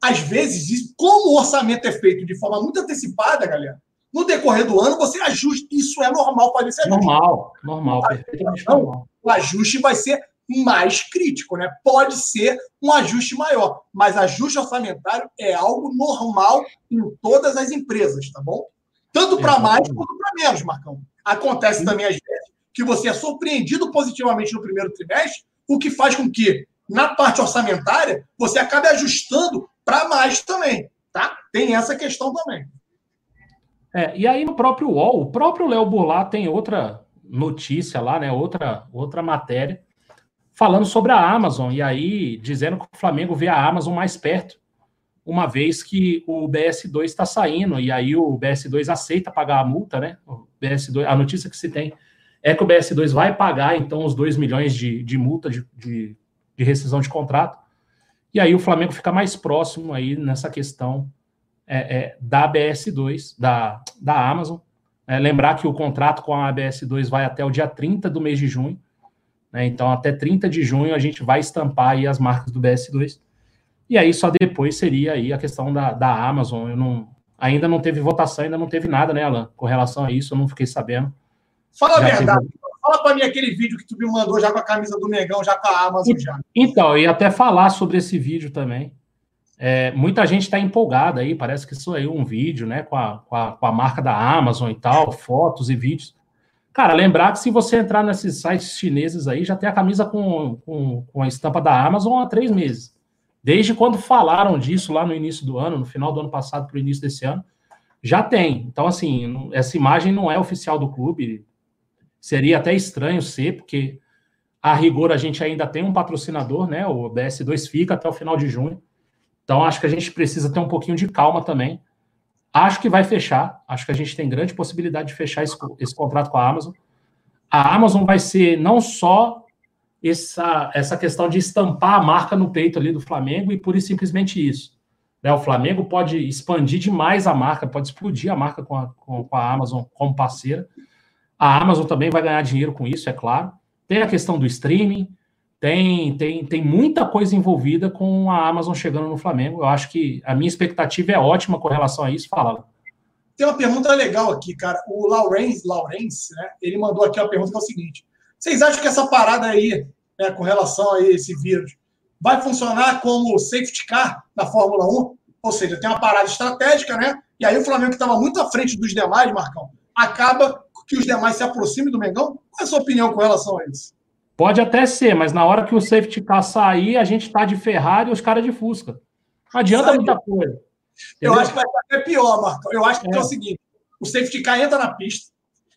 Às vezes, como o orçamento é feito de forma muito antecipada, galera, no decorrer do ano você ajusta. Isso é normal fazer esse
ajuste. Normal, normal, perfeitamente então, normal.
O ajuste vai ser mais crítico, né? Pode ser um ajuste maior, mas ajuste orçamentário é algo normal em todas as empresas, tá bom? Tanto para mais quanto para menos, Marcão. Acontece também, às vezes, que você é surpreendido positivamente no primeiro trimestre, o que faz com que, na parte orçamentária, você acabe ajustando para mais também. Tá? Tem essa questão também.
É, e aí no próprio UOL, o próprio Léo Burlat tem outra notícia lá, né? Outra, outra matéria falando sobre a Amazon, e aí dizendo que o Flamengo vê a Amazon mais perto uma vez que o BS2 está saindo, e aí o BS2 aceita pagar a multa, né? O BS2, a notícia que se tem é que o BS2 vai pagar, então, os 2 milhões de, de multa de, de, de, rescisão de contrato, e aí o Flamengo fica mais próximo aí nessa questão é, é, da BS2, da, da Amazon. É, lembrar que o contrato com a BS2 vai até o dia 30 do mês de junho, né? Então, até 30 de junho a gente vai estampar aí as marcas do BS2. E aí só depois seria aí a questão da, da Amazon. Eu não, ainda não teve votação, ainda não teve nada, né, Alan? Com relação a isso, eu não fiquei sabendo.
Fala já a verdade. Teve... Fala para mim aquele vídeo que tu me mandou já com a camisa do Megão, já com a Amazon já.
Então, eu ia até falar sobre esse vídeo também. É, muita gente está empolgada aí, parece que isso aí um vídeo, né, com a, com a, com a marca da Amazon e tal, fotos e vídeos. Cara, lembrar que se você entrar nesses sites chineses aí, já tem a camisa com, com, com a estampa da Amazon há três meses. Desde quando falaram disso lá no início do ano, no final do ano passado para o início desse ano, já tem. Então, assim, essa imagem não é oficial do clube. Seria até estranho ser, porque a rigor a gente ainda tem um patrocinador, né? O BS2 fica até o final de junho. Então, acho que a gente precisa ter um pouquinho de calma também. Acho que vai fechar. Acho que a gente tem grande possibilidade de fechar esse, esse contrato com a Amazon. A Amazon vai ser não só essa, essa questão de estampar a marca no peito ali do Flamengo e pura e simplesmente isso. Né? O Flamengo pode expandir demais a marca, pode explodir a marca com a, com, com a Amazon como parceira. A Amazon também vai ganhar dinheiro com isso, é claro. Tem a questão do streaming, tem, tem, tem muita coisa envolvida com a Amazon chegando no Flamengo. Eu acho que a minha expectativa é ótima com relação a isso. Fala.
Tem uma pergunta legal aqui, cara. O Laurence, Laurence né, ele mandou aqui uma pergunta que é o seguinte: vocês acham que essa parada aí, né, com relação a esse vírus, vai funcionar como safety car na Fórmula 1? Ou seja, tem uma parada estratégica, né? E aí o Flamengo, que estava muito à frente dos demais, Marcão, acaba que os demais se aproximem do Mengão? Qual é a sua opinião com relação a isso?
Pode até ser, mas na hora que o safety car sair, a gente tá de Ferrari e os caras de Fusca. Não adianta Sabe? muita coisa.
Eu acho que vai ser até pior, Marcão. Eu acho que é. é o seguinte: o safety car entra na pista,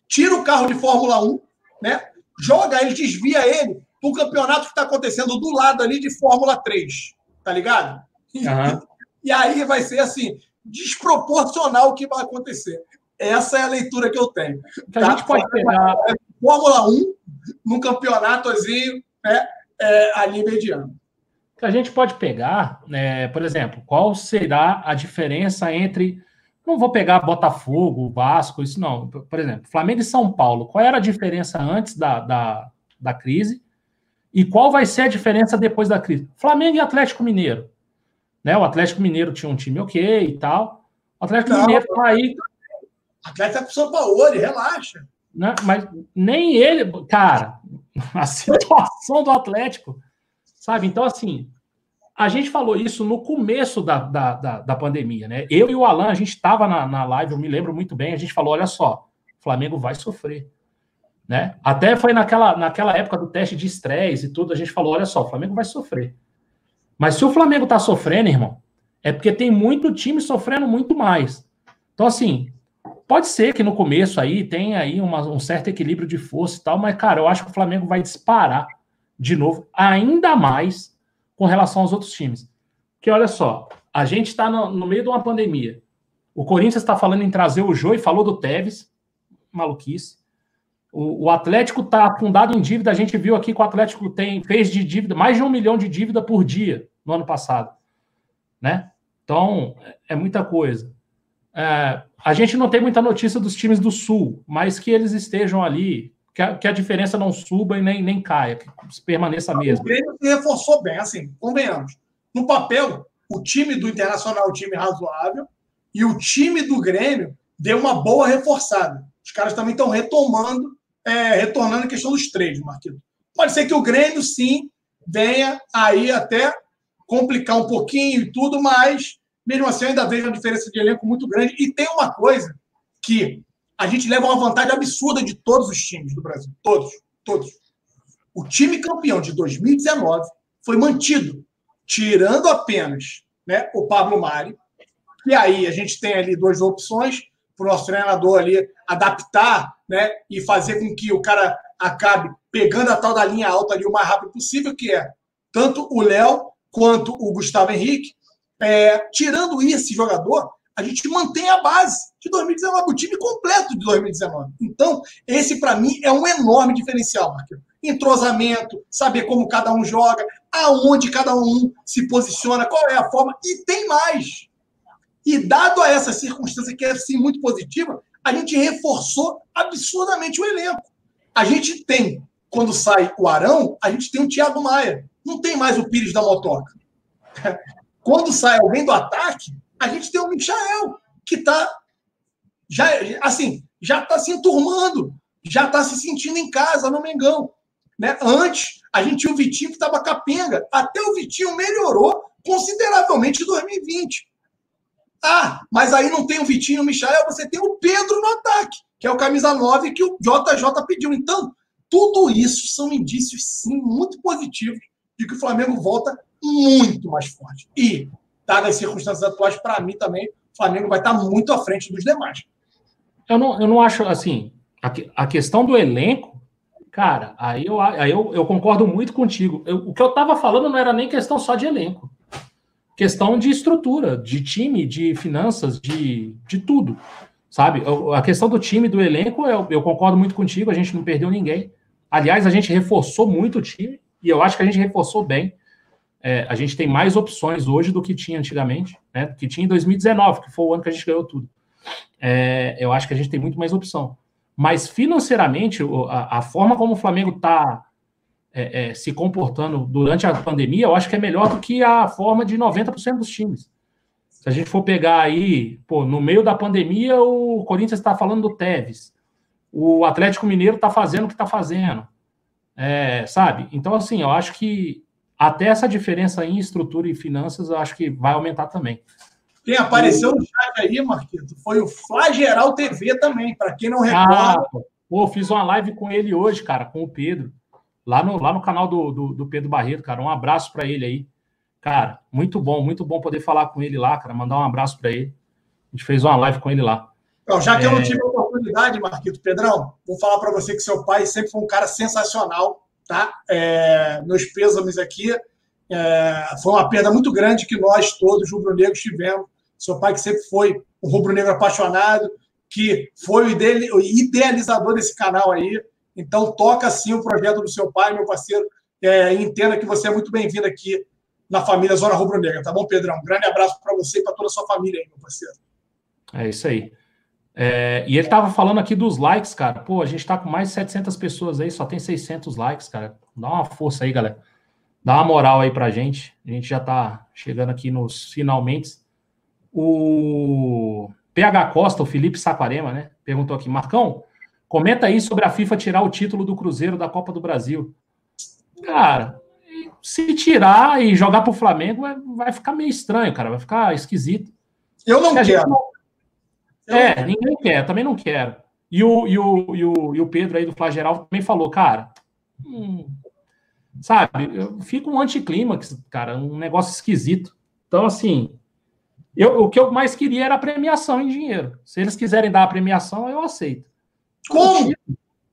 tira o carro de Fórmula 1, né? Joga ele, desvia ele para o campeonato que está acontecendo do lado ali de Fórmula 3. Tá ligado? Uhum. E aí vai ser assim, desproporcional o que vai acontecer. Essa é a leitura que eu tenho.
Que tá? a gente pode pegar.
Fórmula 1 num campeonatozinho né, é, ali mediano.
A gente pode pegar, né, por exemplo, qual será a diferença entre. Não vou pegar Botafogo, Vasco, isso não. Por exemplo, Flamengo e São Paulo. Qual era a diferença antes da, da, da crise? E qual vai ser a diferença depois da crise? Flamengo e Atlético Mineiro. Né? O Atlético Mineiro tinha um time ok e tal. O Atlético não, Mineiro tá aí.
Atlético é com São Paulo, relaxa.
Né? Mas nem ele, cara, a situação do Atlético, sabe? Então, assim, a gente falou isso no começo da, da, da, da pandemia, né? Eu e o Alan, a gente estava na, na live, eu me lembro muito bem, a gente falou: olha só, Flamengo vai sofrer. Né? Até foi naquela, naquela época do teste de estresse e tudo, a gente falou: olha só, o Flamengo vai sofrer. Mas se o Flamengo está sofrendo, irmão, é porque tem muito time sofrendo muito mais. Então, assim, pode ser que no começo aí tenha aí uma, um certo equilíbrio de força e tal, mas, cara, eu acho que o Flamengo vai disparar de novo, ainda mais com relação aos outros times. Porque olha só, a gente está no, no, meio de uma pandemia. O Corinthians está falando em trazer o Jô e falou do Tevez, maluquice. O, o Atlético está afundado em dívida. A gente viu aqui que o Atlético tem, fez de dívida mais de um milhão de dívida por dia no ano passado. Né? Então, é, é muita coisa. É, a gente não tem muita notícia dos times do Sul, mas que eles estejam ali, que a, que a diferença não suba e nem, nem caia, que permaneça mesmo.
O Grêmio se reforçou bem, assim, convenhamos. No papel, o time do Internacional é um time razoável e o time do Grêmio deu uma boa reforçada. Os caras também estão retomando é, retornando a questão dos três, Marquinhos. Pode ser que o Grêmio, sim, venha aí até complicar um pouquinho e tudo, mas mesmo assim eu ainda vejo uma diferença de elenco muito grande. E tem uma coisa que a gente leva uma vantagem absurda de todos os times do Brasil. Todos, todos. O time campeão de 2019 foi mantido, tirando apenas né, o Pablo Mari. E aí a gente tem ali duas opções para o nosso treinador ali adaptar né, e fazer com que o cara acabe pegando a tal da linha alta ali o mais rápido possível, que é tanto o Léo quanto o Gustavo Henrique. É, tirando esse jogador, a gente mantém a base de 2019, o time completo de 2019. Então, esse para mim é um enorme diferencial, Marquinhos. Entrosamento, saber como cada um joga, aonde cada um se posiciona, qual é a forma, e tem mais. E dado a essa circunstância que é assim, muito positiva, a gente reforçou absurdamente o elenco. A gente tem, quando sai o Arão, a gente tem o Thiago Maia. Não tem mais o Pires da Motoca. Quando sai alguém do ataque, a gente tem o Michael, que está já assim, já está se enturmando, já está se sentindo em casa no Mengão. Né? Antes, a gente tinha o Vitinho que estava capenga. Até o Vitinho melhorou consideravelmente em 2020. Ah, mas aí não tem o Vitinho e o Michael, você tem o Pedro no ataque, que é o camisa 9 que o JJ pediu. Então, tudo isso são indícios, sim, muito positivos de que o Flamengo volta muito mais forte. E, dadas as circunstâncias atuais, para mim também, o Flamengo vai estar muito à frente dos demais.
Eu não, eu não acho assim. A, a questão do elenco, cara, aí eu, aí eu, eu concordo muito contigo. Eu, o que eu estava falando não era nem questão só de elenco questão de estrutura, de time, de finanças, de, de tudo, sabe? A questão do time, do elenco, eu, eu concordo muito contigo, a gente não perdeu ninguém. Aliás, a gente reforçou muito o time, e eu acho que a gente reforçou bem. É, a gente tem mais opções hoje do que tinha antigamente, né? Que tinha em 2019, que foi o ano que a gente ganhou tudo. É, eu acho que a gente tem muito mais opção. Mas financeiramente, a, a forma como o Flamengo está é, é, se comportando durante a pandemia, eu acho que é melhor do que a forma de 90% dos times. Se a gente for pegar aí, pô, no meio da pandemia, o Corinthians está falando do Tevez, o Atlético Mineiro está fazendo o que está fazendo, é, sabe? Então, assim, eu acho que até essa diferença em estrutura e finanças, eu acho que vai aumentar também.
Quem apareceu no chat aí, Marquito, foi o Flageral TV também, para quem não recorda. Ah,
pô, fiz uma live com ele hoje, cara, com o Pedro lá no, lá no canal do, do, do Pedro Barreto, cara. Um abraço para ele aí. Cara, muito bom, muito bom poder falar com ele lá, cara, mandar um abraço para ele. A gente fez uma live com ele lá.
Já que é... eu não é. tive a oportunidade, Marquito Pedrão, vou falar para você que seu pai sempre foi um cara sensacional, tá? É, meus pêsames aqui. É, foi uma perda muito grande que nós todos, rubro-negros, tivemos. Seu pai que sempre foi um rubro-negro apaixonado, que foi o idealizador desse canal aí. Então, toca sim o projeto do seu pai, meu parceiro. É, entenda que você é muito bem-vindo aqui na família Zona Rubro Negra, tá bom, Pedrão? Um grande abraço para você e para toda a sua família aí, meu parceiro.
É isso aí. É, e ele tava falando aqui dos likes, cara. Pô, a gente tá com mais de 700 pessoas aí, só tem 600 likes, cara. Dá uma força aí, galera. Dá uma moral aí pra gente. A gente já tá chegando aqui nos finalmente. O PH Costa, o Felipe Saquarema, né? Perguntou aqui, Marcão, comenta aí sobre a FIFA tirar o título do Cruzeiro da Copa do Brasil. Cara, se tirar e jogar pro Flamengo, vai, ficar meio estranho, cara. Vai ficar esquisito.
Eu não quero.
Não... É, ninguém quer, também não quero. E o, e, o, e, o, e o Pedro aí do Flageral também falou, cara. Hum, sabe, eu fico um anticlímax, cara, um negócio esquisito. Então, assim, eu, o que eu mais queria era a premiação em dinheiro. Se eles quiserem dar a premiação, eu aceito.
Como?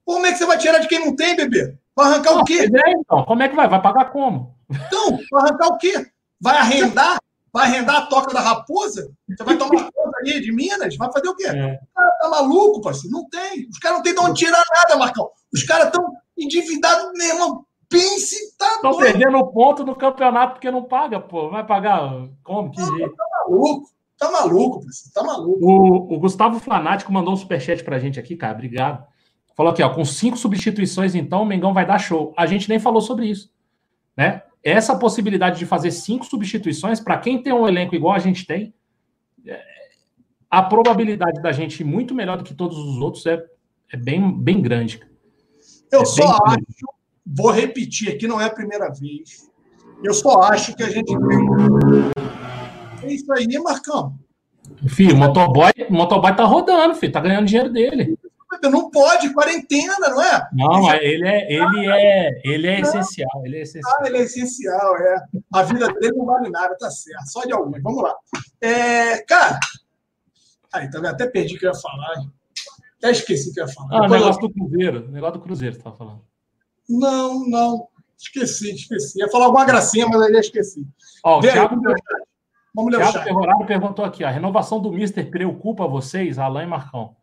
Como é que você vai tirar de quem não tem, bebê? Vai arrancar não, o quê?
É, então. Como é que vai? Vai pagar como?
Então, vai arrancar o quê? Vai arrendar? Vai arrendar a toca da raposa? Você vai tomar conta aí de Minas? Vai fazer o quê? É. Tá, tá maluco, parceiro? Não tem. Os caras não tem de onde tirar nada, Marcão. Os caras estão endividados mesmo. Pense, tá
Estão perdendo ponto no campeonato porque não paga, pô. Vai pagar como? Que não, jeito?
Tá maluco. Tá maluco, Tá maluco.
O, o Gustavo Flanático mandou um superchat pra gente aqui, cara. Obrigado. Falou aqui, ó, com cinco substituições, então, o Mengão vai dar show. A gente nem falou sobre isso. Né? Essa possibilidade de fazer cinco substituições, para quem tem um elenco igual a gente tem, é, a probabilidade da gente ir muito melhor do que todos os outros é, é bem, bem grande.
Eu é só acho, grande. vou repetir aqui, não é a primeira vez. Eu só acho que a gente tem é isso aí, Marcão.
Filho, o motoboy, o motoboy tá rodando, filho, tá ganhando dinheiro dele.
Não pode, quarentena, não é?
Não, ele é, ele é, ele é essencial, ele é essencial.
Ah, ele é essencial, é. A vida dele não vale nada, tá certo. Só de algumas. Vamos lá. É, cara, aí, tá Até perdi o que eu ia falar. Até esqueci o que eu ia falar.
Ah, Depois negócio eu... do Cruzeiro. Negócio do Cruzeiro, você falando.
Não, não. Esqueci, esqueci. Ia falar alguma gracinha, mas aí já esqueci.
Ó, o Thiago, Vamos ler Thiago o Terrorado perguntou aqui: a renovação do Mister preocupa vocês, Alain e Marcão?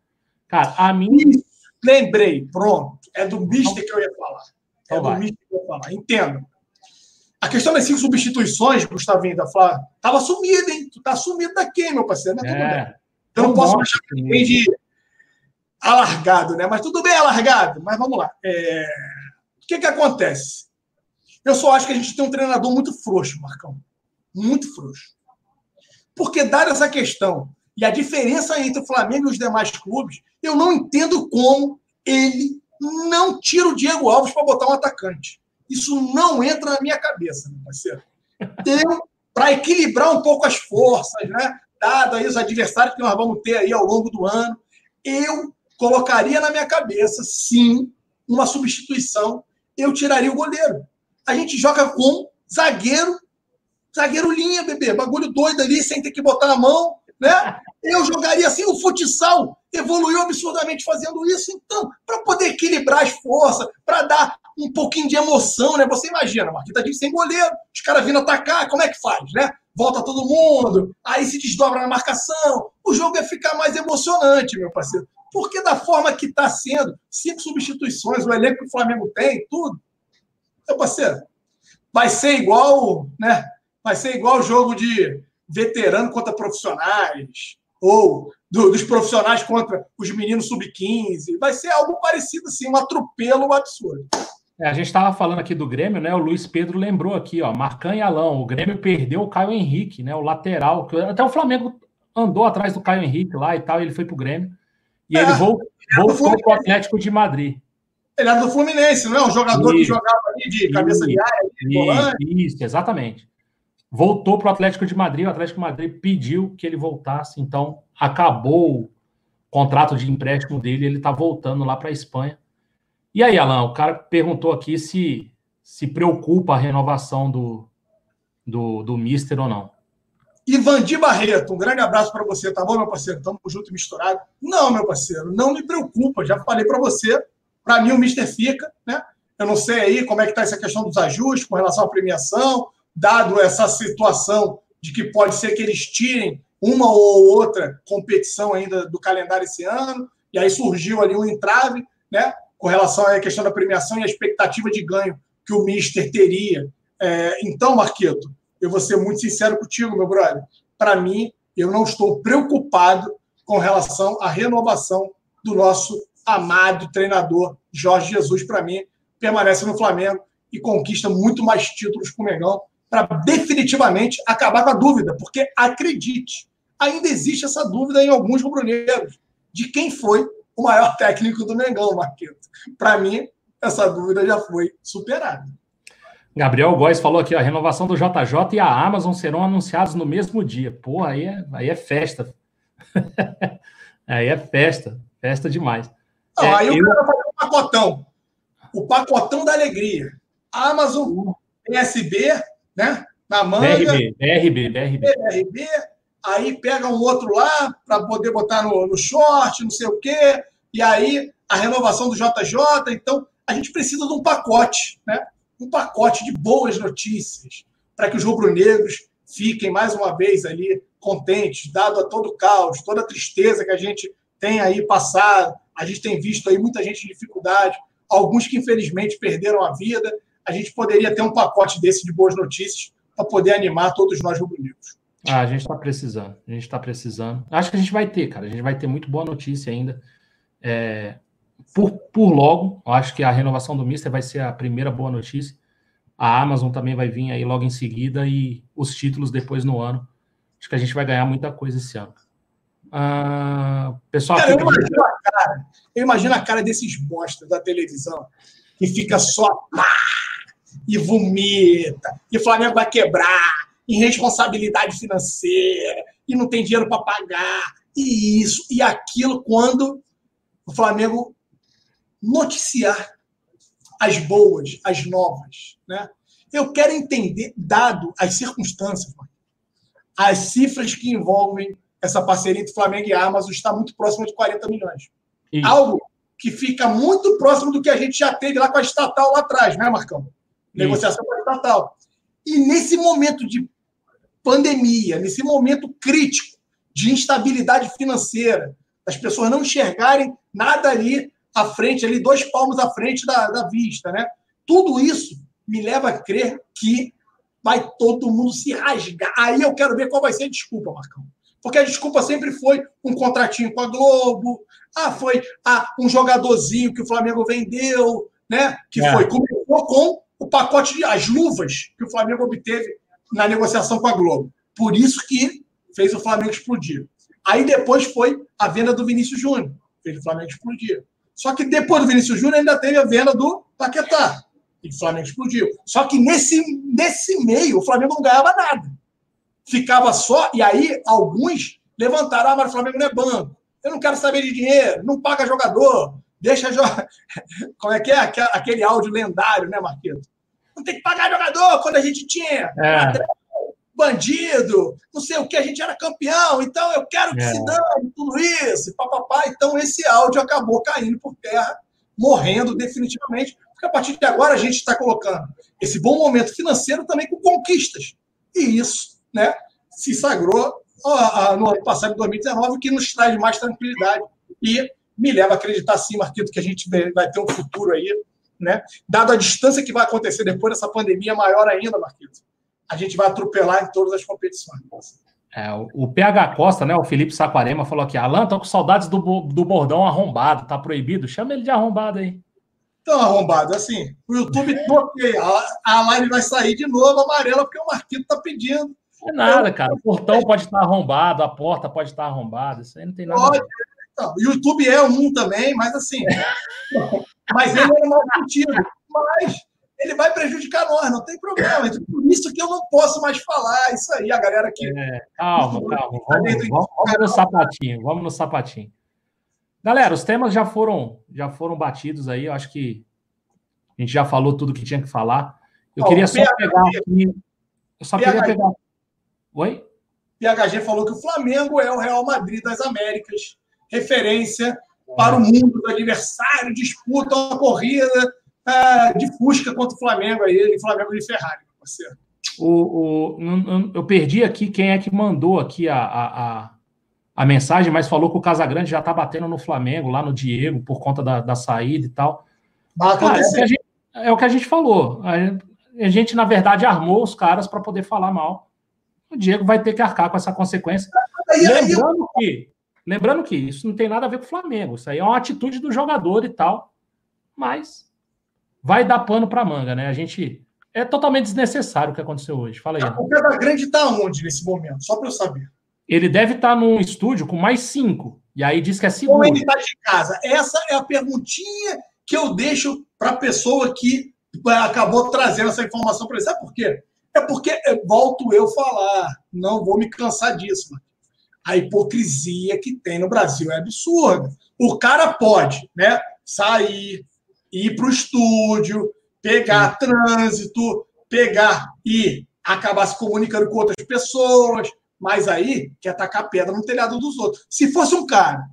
Cara, a mim.
Lembrei, pronto. É do Mister que eu ia falar. É então do Mister que eu ia falar. Entendo. A questão das cinco substituições, Gustavinho da Flá, tava sumido, hein? Tu tá sumido daqui, meu parceiro, né? Tudo é. bem. Eu não posso achar tem de alargado, né? Mas tudo bem alargado. Mas vamos lá. É... O que que acontece? Eu só acho que a gente tem um treinador muito frouxo, Marcão. Muito frouxo. Porque, dada essa questão e a diferença entre o Flamengo e os demais clubes, eu não entendo como ele não tira o Diego Alves para botar um atacante. Isso não entra na minha cabeça, meu parceiro. Para equilibrar um pouco as forças, né? Dado aí os adversários que nós vamos ter aí ao longo do ano, eu colocaria na minha cabeça, sim, uma substituição. Eu tiraria o goleiro. A gente joga com zagueiro Zagueiro linha, bebê. Bagulho doido ali, sem ter que botar a mão. Né? Eu jogaria assim. O futsal evoluiu absurdamente fazendo isso. Então, para poder equilibrar as forças, para dar um pouquinho de emoção, né? Você imagina, Marquinhos tá sem goleiro, os caras vindo atacar, como é que faz, né? Volta todo mundo, aí se desdobra na marcação. O jogo ia ficar mais emocionante, meu parceiro. Porque da forma que está sendo, cinco substituições, o elenco que o Flamengo tem, tudo, meu parceiro, vai ser igual, né? vai ser igual o jogo de veterano contra profissionais, ou do, dos profissionais contra os meninos sub-15. Vai ser algo parecido, assim, um atropelo absurdo.
É, a gente estava falando aqui do Grêmio, né? O Luiz Pedro lembrou aqui, ó, Marcan e Alão. O Grêmio perdeu o Caio Henrique, né? O lateral. Até o Flamengo andou atrás do Caio Henrique lá e tal, e ele foi pro Grêmio. E é, ele voltou, voltou pro Atlético de Madrid.
Ele era do Fluminense, não é? Um jogador isso, que jogava ali de cabeça isso, de área.
De isso, exatamente voltou para o Atlético de Madrid. O Atlético de Madrid pediu que ele voltasse, então acabou o contrato de empréstimo dele. Ele está voltando lá para a Espanha. E aí, Alan, o cara perguntou aqui se se preocupa a renovação do, do, do Mister ou não.
Ivandi Barreto, um grande abraço para você, tá bom, meu parceiro? Tamo junto e misturado. Não, meu parceiro, não me preocupa, já falei para você, para mim o Mister fica, né? Eu não sei aí como é que tá essa questão dos ajustes com relação à premiação, dado essa situação de que pode ser que eles tirem uma ou outra competição ainda do calendário esse ano, e aí surgiu ali um entrave, né? Com relação à questão da premiação e a expectativa de ganho que o Mister teria. É, então, Marqueto, eu vou ser muito sincero contigo, meu brother. Para mim, eu não estou preocupado com relação à renovação do nosso amado treinador Jorge Jesus. Para mim, permanece no Flamengo e conquista muito mais títulos com o Mengão para definitivamente acabar com a dúvida, porque acredite, ainda existe essa dúvida em alguns rubro-negros de quem foi o maior técnico do Mengão, Marquinhos. Para mim, essa dúvida já foi superada.
Gabriel Góes falou aqui, a renovação do JJ e a Amazon serão anunciados no mesmo dia. Pô, aí é, aí é festa. aí é festa. Festa demais.
Não, é, aí eu... o cara fazer um pacotão. O pacotão da alegria. Amazon, PSB, né? Na manga.
BRB, BRB, BRB.
BRB, aí pega um outro lá para poder botar no, no short, não sei o quê, e aí a renovação do JJ. Então, a gente precisa de um pacote, né? Um pacote de boas notícias para que os rubro-negros fiquem mais uma vez ali contentes, dado a todo o caos, toda a tristeza que a gente tem aí passado. A gente tem visto aí muita gente em dificuldade, alguns que infelizmente perderam a vida. A gente poderia ter um pacote desse de boas notícias para poder animar todos nós rubro-negros.
Ah, a gente está precisando. A gente está precisando. Acho que a gente vai ter, cara. A gente vai ter muito boa notícia ainda. É, por, por logo, acho que a renovação do Mister vai ser a primeira boa notícia. A Amazon também vai vir aí logo em seguida e os títulos depois no ano. Acho que a gente vai ganhar muita coisa esse ano. Ah, pessoal,
cara, eu, imagino a cara, eu imagino a cara desses monstros da televisão que fica só pá, e vomita, e o Flamengo vai quebrar, irresponsabilidade financeira, e não tem dinheiro para pagar, e isso e aquilo, quando o Flamengo noticiar as boas, as novas. Né? Eu quero entender, dado as circunstâncias, as cifras que envolvem essa parceria entre Flamengo e Amazon está muito próxima de 40 milhões. Isso. Algo que fica muito próximo do que a gente já teve lá com a estatal lá atrás, né, Marcão? Negociação com a estatal. E nesse momento de pandemia, nesse momento crítico de instabilidade financeira, as pessoas não enxergarem nada ali à frente, ali dois palmos à frente da, da vista, né? Tudo isso me leva a crer que vai todo mundo se rasgar. Aí eu quero ver qual vai ser a desculpa, Marcão. Porque a desculpa sempre foi um contratinho com a Globo, ah, foi ah, um jogadorzinho que o Flamengo vendeu, né? Que é. foi, começou com o pacote de as luvas que o Flamengo obteve na negociação com a Globo. Por isso que fez o Flamengo explodir. Aí depois foi a venda do Vinícius Júnior, fez o Flamengo explodir. Só que depois do Vinícius Júnior ainda teve a venda do Paquetá, e o Flamengo explodiu. Só que nesse, nesse meio o Flamengo não ganhava nada. Ficava só, e aí alguns levantaram, ah, mas o Flamengo não é banco. Eu não quero saber de dinheiro, não paga jogador, deixa jogar. Como é que é? Aquele áudio lendário, né, Marquinhos? Não tem que pagar jogador quando a gente tinha. É. Bandido, não sei o que, a gente era campeão, então eu quero que é. se dane tudo isso, papapá. Então esse áudio acabou caindo por terra, morrendo definitivamente, porque a partir de agora a gente está colocando esse bom momento financeiro também com conquistas. E isso né, se sagrou no ano passado, em 2019, que nos traz mais tranquilidade. E me leva a acreditar, sim, Marquito, que a gente vai ter um futuro aí né? Dado a distância que vai acontecer depois dessa pandemia, maior ainda, Marquinhos, a gente vai atropelar em todas as competições.
É, o PH Costa, né? O Felipe Saquarema falou aqui: Alan, tô com saudades do, do bordão arrombado, tá proibido. Chama ele de arrombado aí.
Então, arrombado, assim, o YouTube bloqueia. A, live vai sair de novo amarela, porque o Marquinhos tá pedindo.
Não é nada, cara. O portão pode estar arrombado, a porta pode estar arrombada. Isso aí não tem nada. Pode.
Então, o YouTube é um também, mas assim. Mas ele é mal sentido. Mas ele vai prejudicar nós, não tem problema. Então, por isso que eu não posso mais falar isso aí, a galera que. É,
calma, calma. Vamos, vamos, vamos no sapatinho, vamos no sapatinho. Galera, os temas já foram, já foram batidos aí. Eu acho que a gente já falou tudo que tinha que falar. Eu queria só pegar aqui. Eu só queria pegar.
Oi? PHG falou que o Flamengo é o Real Madrid das Américas, referência para o mundo do adversário, disputa uma corrida é, de Fusca contra o Flamengo aí, e Flamengo de Ferrari, parceiro.
O, o, eu perdi aqui quem é que mandou aqui a, a, a mensagem, mas falou que o Casagrande já tá batendo no Flamengo, lá no Diego, por conta da, da saída e tal.
Acontecer.
é, o gente, é, o que a gente falou. A gente, na verdade, armou os caras para poder falar mal. O Diego vai ter que arcar com essa consequência. Lembrando que, lembrando que isso não tem nada a ver com o Flamengo. Isso aí é uma atitude do jogador e tal. Mas vai dar pano para manga, né? A gente é totalmente desnecessário o que aconteceu hoje. Fala aí.
O Pedra Grande está onde nesse momento? Só para eu saber.
Ele deve estar tá num estúdio com mais cinco. E aí diz que é seguro. Ou
ele está de casa? Essa é a perguntinha que eu deixo para a pessoa que é, acabou trazendo essa informação para ele. Sabe por quê? É porque, é, volto eu falar, não vou me cansar disso. Mano. A hipocrisia que tem no Brasil é absurda. O cara pode né, sair, ir para o estúdio, pegar Sim. trânsito, pegar e acabar se comunicando com outras pessoas, mas aí quer tacar pedra no telhado dos outros. Se fosse um cara,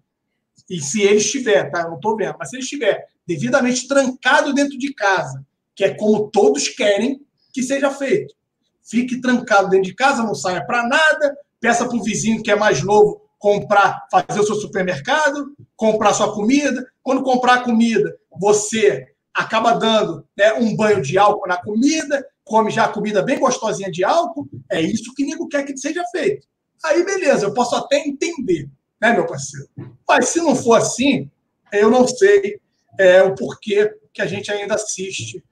e se ele estiver, tá? Eu não estou vendo, mas se ele estiver devidamente trancado dentro de casa, que é como todos querem que seja feito. Fique trancado dentro de casa, não saia para nada, peça para o vizinho que é mais novo comprar, fazer o seu supermercado, comprar sua comida. Quando comprar comida, você acaba dando né, um banho de álcool na comida, come já a comida bem gostosinha de álcool. É isso que nego quer que seja feito. Aí, beleza, eu posso até entender, né, meu parceiro? Mas se não for assim, eu não sei é, o porquê que a gente ainda assiste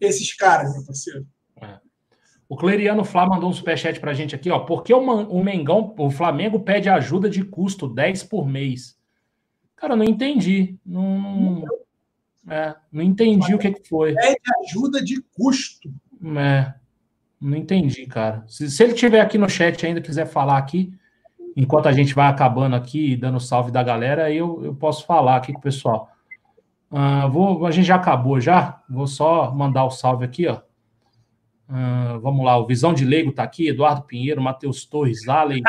esses caras, meu parceiro.
O Cleriano Flá mandou um superchat pra gente aqui, ó. Por que o, Mengão, o Flamengo pede ajuda de custo 10 por mês? Cara, eu não entendi. Não, é, não entendi o que, que foi.
Pede ajuda de custo.
É, não entendi, cara. Se, se ele tiver aqui no chat ainda quiser falar aqui, enquanto a gente vai acabando aqui, dando salve da galera, aí eu, eu posso falar aqui com o pessoal. Uh, vou, a gente já acabou já. Vou só mandar o salve aqui, ó. Uh, vamos lá, o Visão de Leigo tá aqui, Eduardo Pinheiro, Matheus Torres, Allen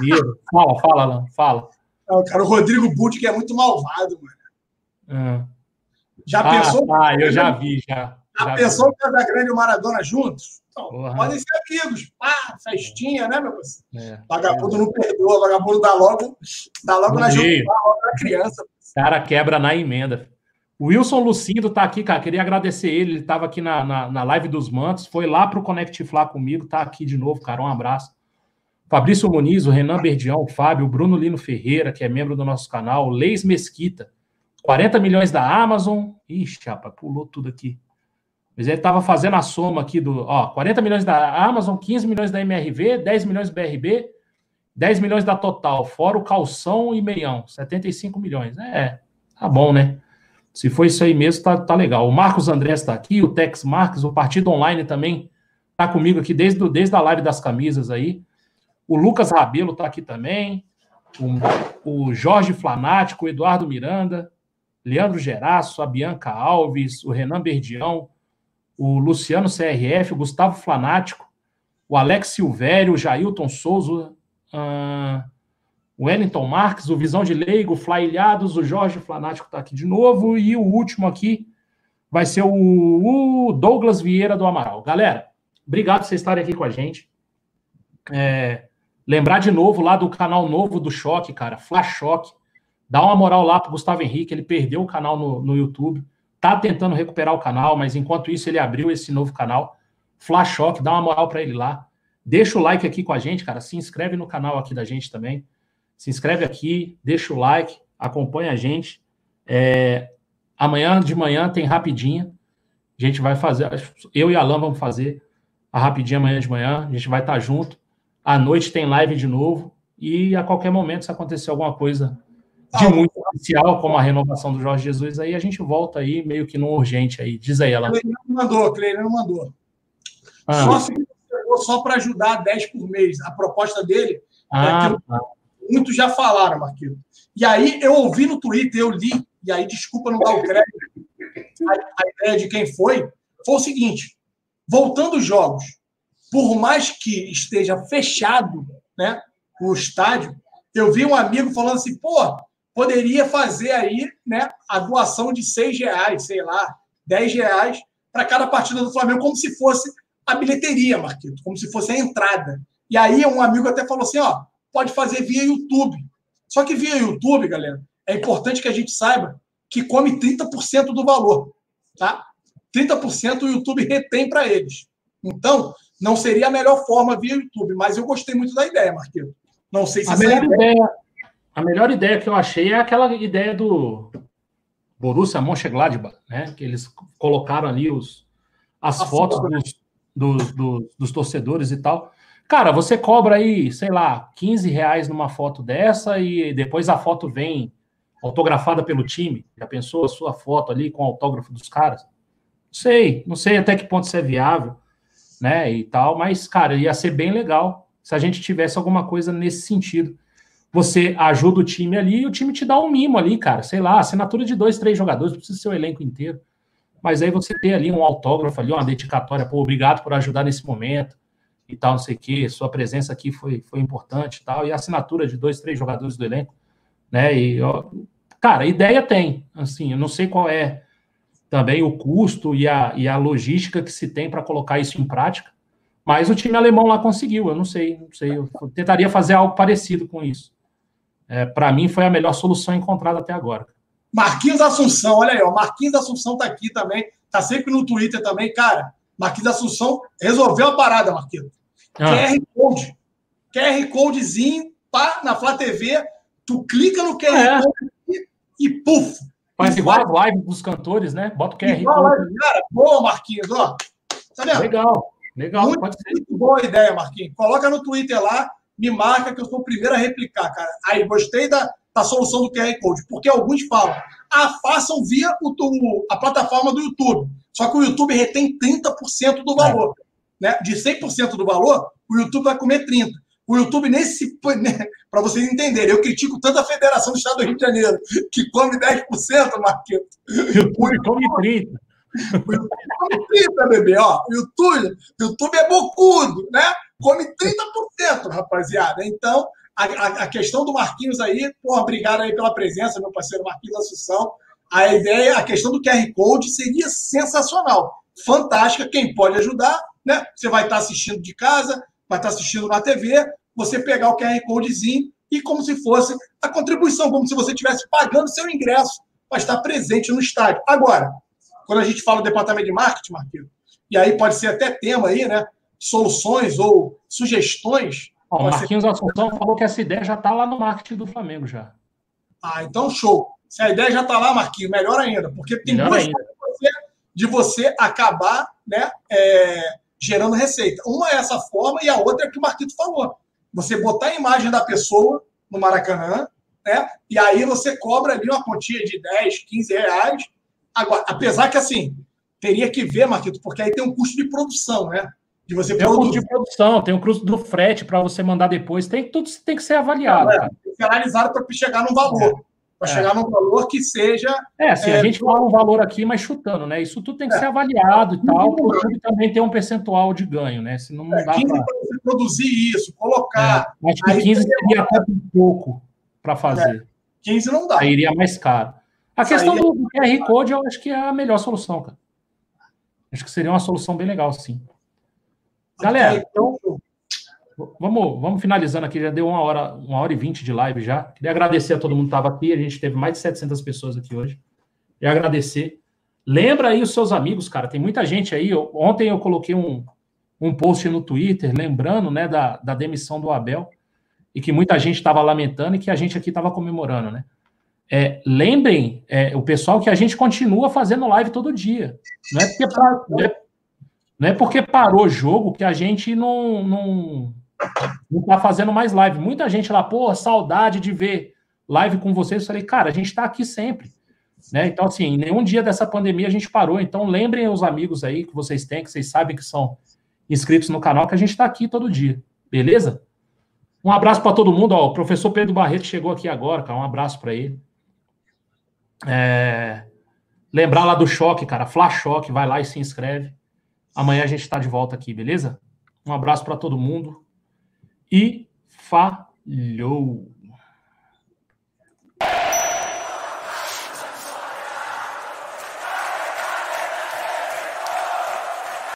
Pinheiro. Fala, fala, Alan, fala.
Não, cara, o Rodrigo Budi que é muito malvado, mano. Uh. Já ah, pensou?
Ah, eu já vi, já.
Já, já pensou o Casagrande e o Maradona juntos? Então, podem ser amigos. Pá, festinha, né, meu parceiro? É, vagabundo é. não perdoa, vagabundo dá logo, dá logo na, logo na criança.
Cara, quebra na emenda. Wilson Lucindo tá aqui, cara. Queria agradecer ele. Ele estava aqui na, na, na, live dos Mantos, foi lá para o Connect Flá comigo, tá aqui de novo, cara. Um abraço. Fabrício Muniz, o Renan Berdião, o Fábio, o Bruno Lino Ferreira, que é membro do nosso canal, Leis Mesquita, 40 milhões da Amazon. Ixi, rapaz, pulou tudo aqui. Mas ele estava fazendo a soma aqui do. Ó, 40 milhões da Amazon, 15 milhões da MRV, 10 milhões do BRB, 10 milhões da Total, fora o calção e meião, 75 milhões. É, tá bom, né? Se for isso aí mesmo, tá, tá legal. O Marcos Andrés está aqui, o Tex Marques, o Partido Online também tá comigo aqui desde, desde a live das camisas aí. O Lucas Rabelo está aqui também. O, o Jorge Flanático, o Eduardo Miranda, Leandro Geraço, a Bianca Alves, o Renan Berdião, o Luciano CRF, o Gustavo Flanático, o Alex Silvério, o Jailton Souza, uh, o Wellington Marques, o Visão de Leigo, o Fly Ilhados, o Jorge Flanático está aqui de novo, e o último aqui vai ser o, o, Douglas Vieira do Amaral. Galera, obrigado por vocês estarem aqui com a gente. É, lembrar de novo lá do canal novo do Choque, cara, Flash Choque. Dá uma moral lá pro Gustavo Henrique, ele perdeu o canal no, no YouTube, tá tentando recuperar o canal, mas enquanto isso ele abriu esse novo canal, Flash Choque, dá uma moral para ele lá. Deixa o like aqui com a gente, cara, se inscreve no canal aqui da gente também. Se inscreve aqui, deixa o like, acompanha a gente. É, amanhã de manhã tem rapidinha. A gente vai fazer, eu e Alan vamos fazer a rapidinha amanhã de manhã. A gente vai estar junto. À noite tem live de novo. E a qualquer momento, se acontecer alguma coisa de muito especial, como a renovação do Jorge Jesus, aí a gente volta aí, meio que no urgente aí. Diz aí, Alan.
Cleide não mandou, Cleide não mandou. Ah. Só só para ajudar 10 por mês. A proposta dele é ah, é tá muitos já falaram, Marquinhos. E aí eu ouvi no Twitter, eu li, e aí desculpa não dar o crédito, a, a ideia de quem foi, foi o seguinte: voltando os jogos, por mais que esteja fechado né, o estádio, eu vi um amigo falando assim, pô, poderia fazer aí né, a doação de seis reais, sei lá, dez reais para cada partida do Flamengo, como se fosse a bilheteria, Marquito, como se fosse a entrada. E aí um amigo até falou assim, ó, pode fazer via YouTube. Só que via YouTube, galera, é importante que a gente saiba que come 30% do valor, tá? 30% o YouTube retém para eles. Então, não seria a melhor forma via YouTube, mas eu gostei muito da ideia, Marquito. Não sei se
a melhor ideia, ideia, a melhor ideia que eu achei é aquela ideia do Borussia Mönchengladbach, né? Que eles colocaram ali os, as a fotos dos, dos, dos, dos, torcedores e tal. Cara, você cobra aí, sei lá, 15 reais numa foto dessa e depois a foto vem autografada pelo time. Já pensou a sua foto ali com o autógrafo dos caras? Não sei, não sei até que ponto isso é viável, né? E tal, mas, cara, ia ser bem legal se a gente tivesse alguma coisa nesse sentido. Você ajuda o time ali e o time te dá um mimo ali, cara. Sei lá, assinatura de dois, três jogadores, precisa ser o elenco inteiro. Mas aí você tem ali um autógrafo ali, uma dedicatória, pô, obrigado por ajudar nesse momento e tal, não sei o quê. Sua presença aqui foi, foi importante e tal. E assinatura de dois, três jogadores do elenco, né? E, ó, cara, ideia tem. Assim, eu não sei qual é também o custo e a, e a logística que se tem para colocar isso em prática. Mas o time alemão lá conseguiu, eu não sei, não sei. Eu tentaria fazer algo parecido com isso é, para mim, foi a melhor solução encontrada até agora.
Marquinhos Assunção, olha aí, ó, Marquinhos Assunção tá aqui também, tá sempre no Twitter também, cara. Marquinhos Assunção resolveu a parada, Marquinhos. Ah. QR Code. QR Codezinho, pá, na Flá TV, tu clica no QR é. Code e, e puf.
Faz igual a live dos cantores, né? Bota o QR igual Code.
Cara, boa, Marquinhos, ó.
Tá vendo? Legal, legal.
Muito, muito boa ideia, Marquinhos. Coloca no Twitter lá, me marca que eu sou o primeiro a replicar, cara. Aí, gostei da, da solução do QR Code, porque alguns falam, ah, façam via o, o, a plataforma do YouTube. Só que o YouTube retém 30% do valor. É. Né? De 100% do valor, o YouTube vai comer 30%. O YouTube, nesse. Né, para vocês entenderem, eu critico tanto a Federação do Estado do Rio de Janeiro, que come 10%, Marquinhos.
O YouTube come 30%.
O YouTube come 30, bebê, ó. O YouTube, YouTube é bocudo, né? Come 30%, rapaziada. Então, a, a, a, questão do Marquinhos aí, porra, obrigado aí pela presença, meu parceiro Marquinhos Assunção. A ideia, a questão do QR Code seria sensacional. Fantástica. Quem pode ajudar, né? Você vai estar assistindo de casa, vai estar assistindo na TV, você pegar o QR Codezinho e como se fosse a contribuição, como se você estivesse pagando seu ingresso para estar presente no estádio. Agora, quando a gente fala do departamento de marketing, Marquinhos, e aí pode ser até tema aí, né? Soluções ou sugestões.
O Marquinhos. Assunção falou que essa ideia já está lá no marketing do Flamengo já.
Ah, então show. Se a ideia já está lá, Marquinhos, melhor ainda, porque tem melhor duas formas de você, acabar né, é, gerando receita. Uma é essa forma e a outra é o que o Marquito falou. Você botar a imagem da pessoa no Maracanã, né? E aí você cobra ali uma quantia de 10, 15 reais Agora, apesar que assim, teria que ver, Marquito, porque aí tem um custo de produção, né?
De você tem um custo de produção, tem um custo do frete para você mandar depois, tem tudo tem que ser avaliado.
é, tem que ser analisado para chegar num valor. É. Para é. chegar num valor que seja.
É, assim, a é, gente fala um valor aqui, mas chutando, né? Isso tudo tem que é. ser avaliado e tal, porque também tem um percentual de ganho, né? Se não, não
dá para produzir isso, colocar.
É, acho que 15 seria até um pouco para fazer.
15 não dá.
Aí iria mais caro. A questão do, do QR Code eu acho que é a melhor solução, cara. Acho que seria uma solução bem legal, sim. Galera, então, vamos, vamos finalizando aqui. Já deu uma hora, uma hora e vinte de live já. Queria agradecer a todo mundo que estava aqui. A gente teve mais de 700 pessoas aqui hoje. E agradecer. Lembra aí os seus amigos, cara. Tem muita gente aí. Ontem eu coloquei um, um post no Twitter lembrando né, da, da demissão do Abel e que muita gente estava lamentando e que a gente aqui estava comemorando, né? É, lembrem é, o pessoal que a gente continua fazendo live todo dia. Não é porque, não é, não é porque parou o jogo que a gente não, não, não tá fazendo mais live. Muita gente lá, pô, saudade de ver live com vocês. Eu falei, cara, a gente está aqui sempre. Né? Então, assim, nenhum dia dessa pandemia a gente parou. Então, lembrem os amigos aí que vocês têm, que vocês sabem que são inscritos no canal, que a gente está aqui todo dia. Beleza? Um abraço para todo mundo. Ó, o professor Pedro Barreto chegou aqui agora, cara. Um abraço para ele. É... Lembrar lá do choque, cara. Flash Choque, vai lá e se inscreve. Amanhã a gente está de volta aqui, beleza? Um abraço para todo mundo e falhou!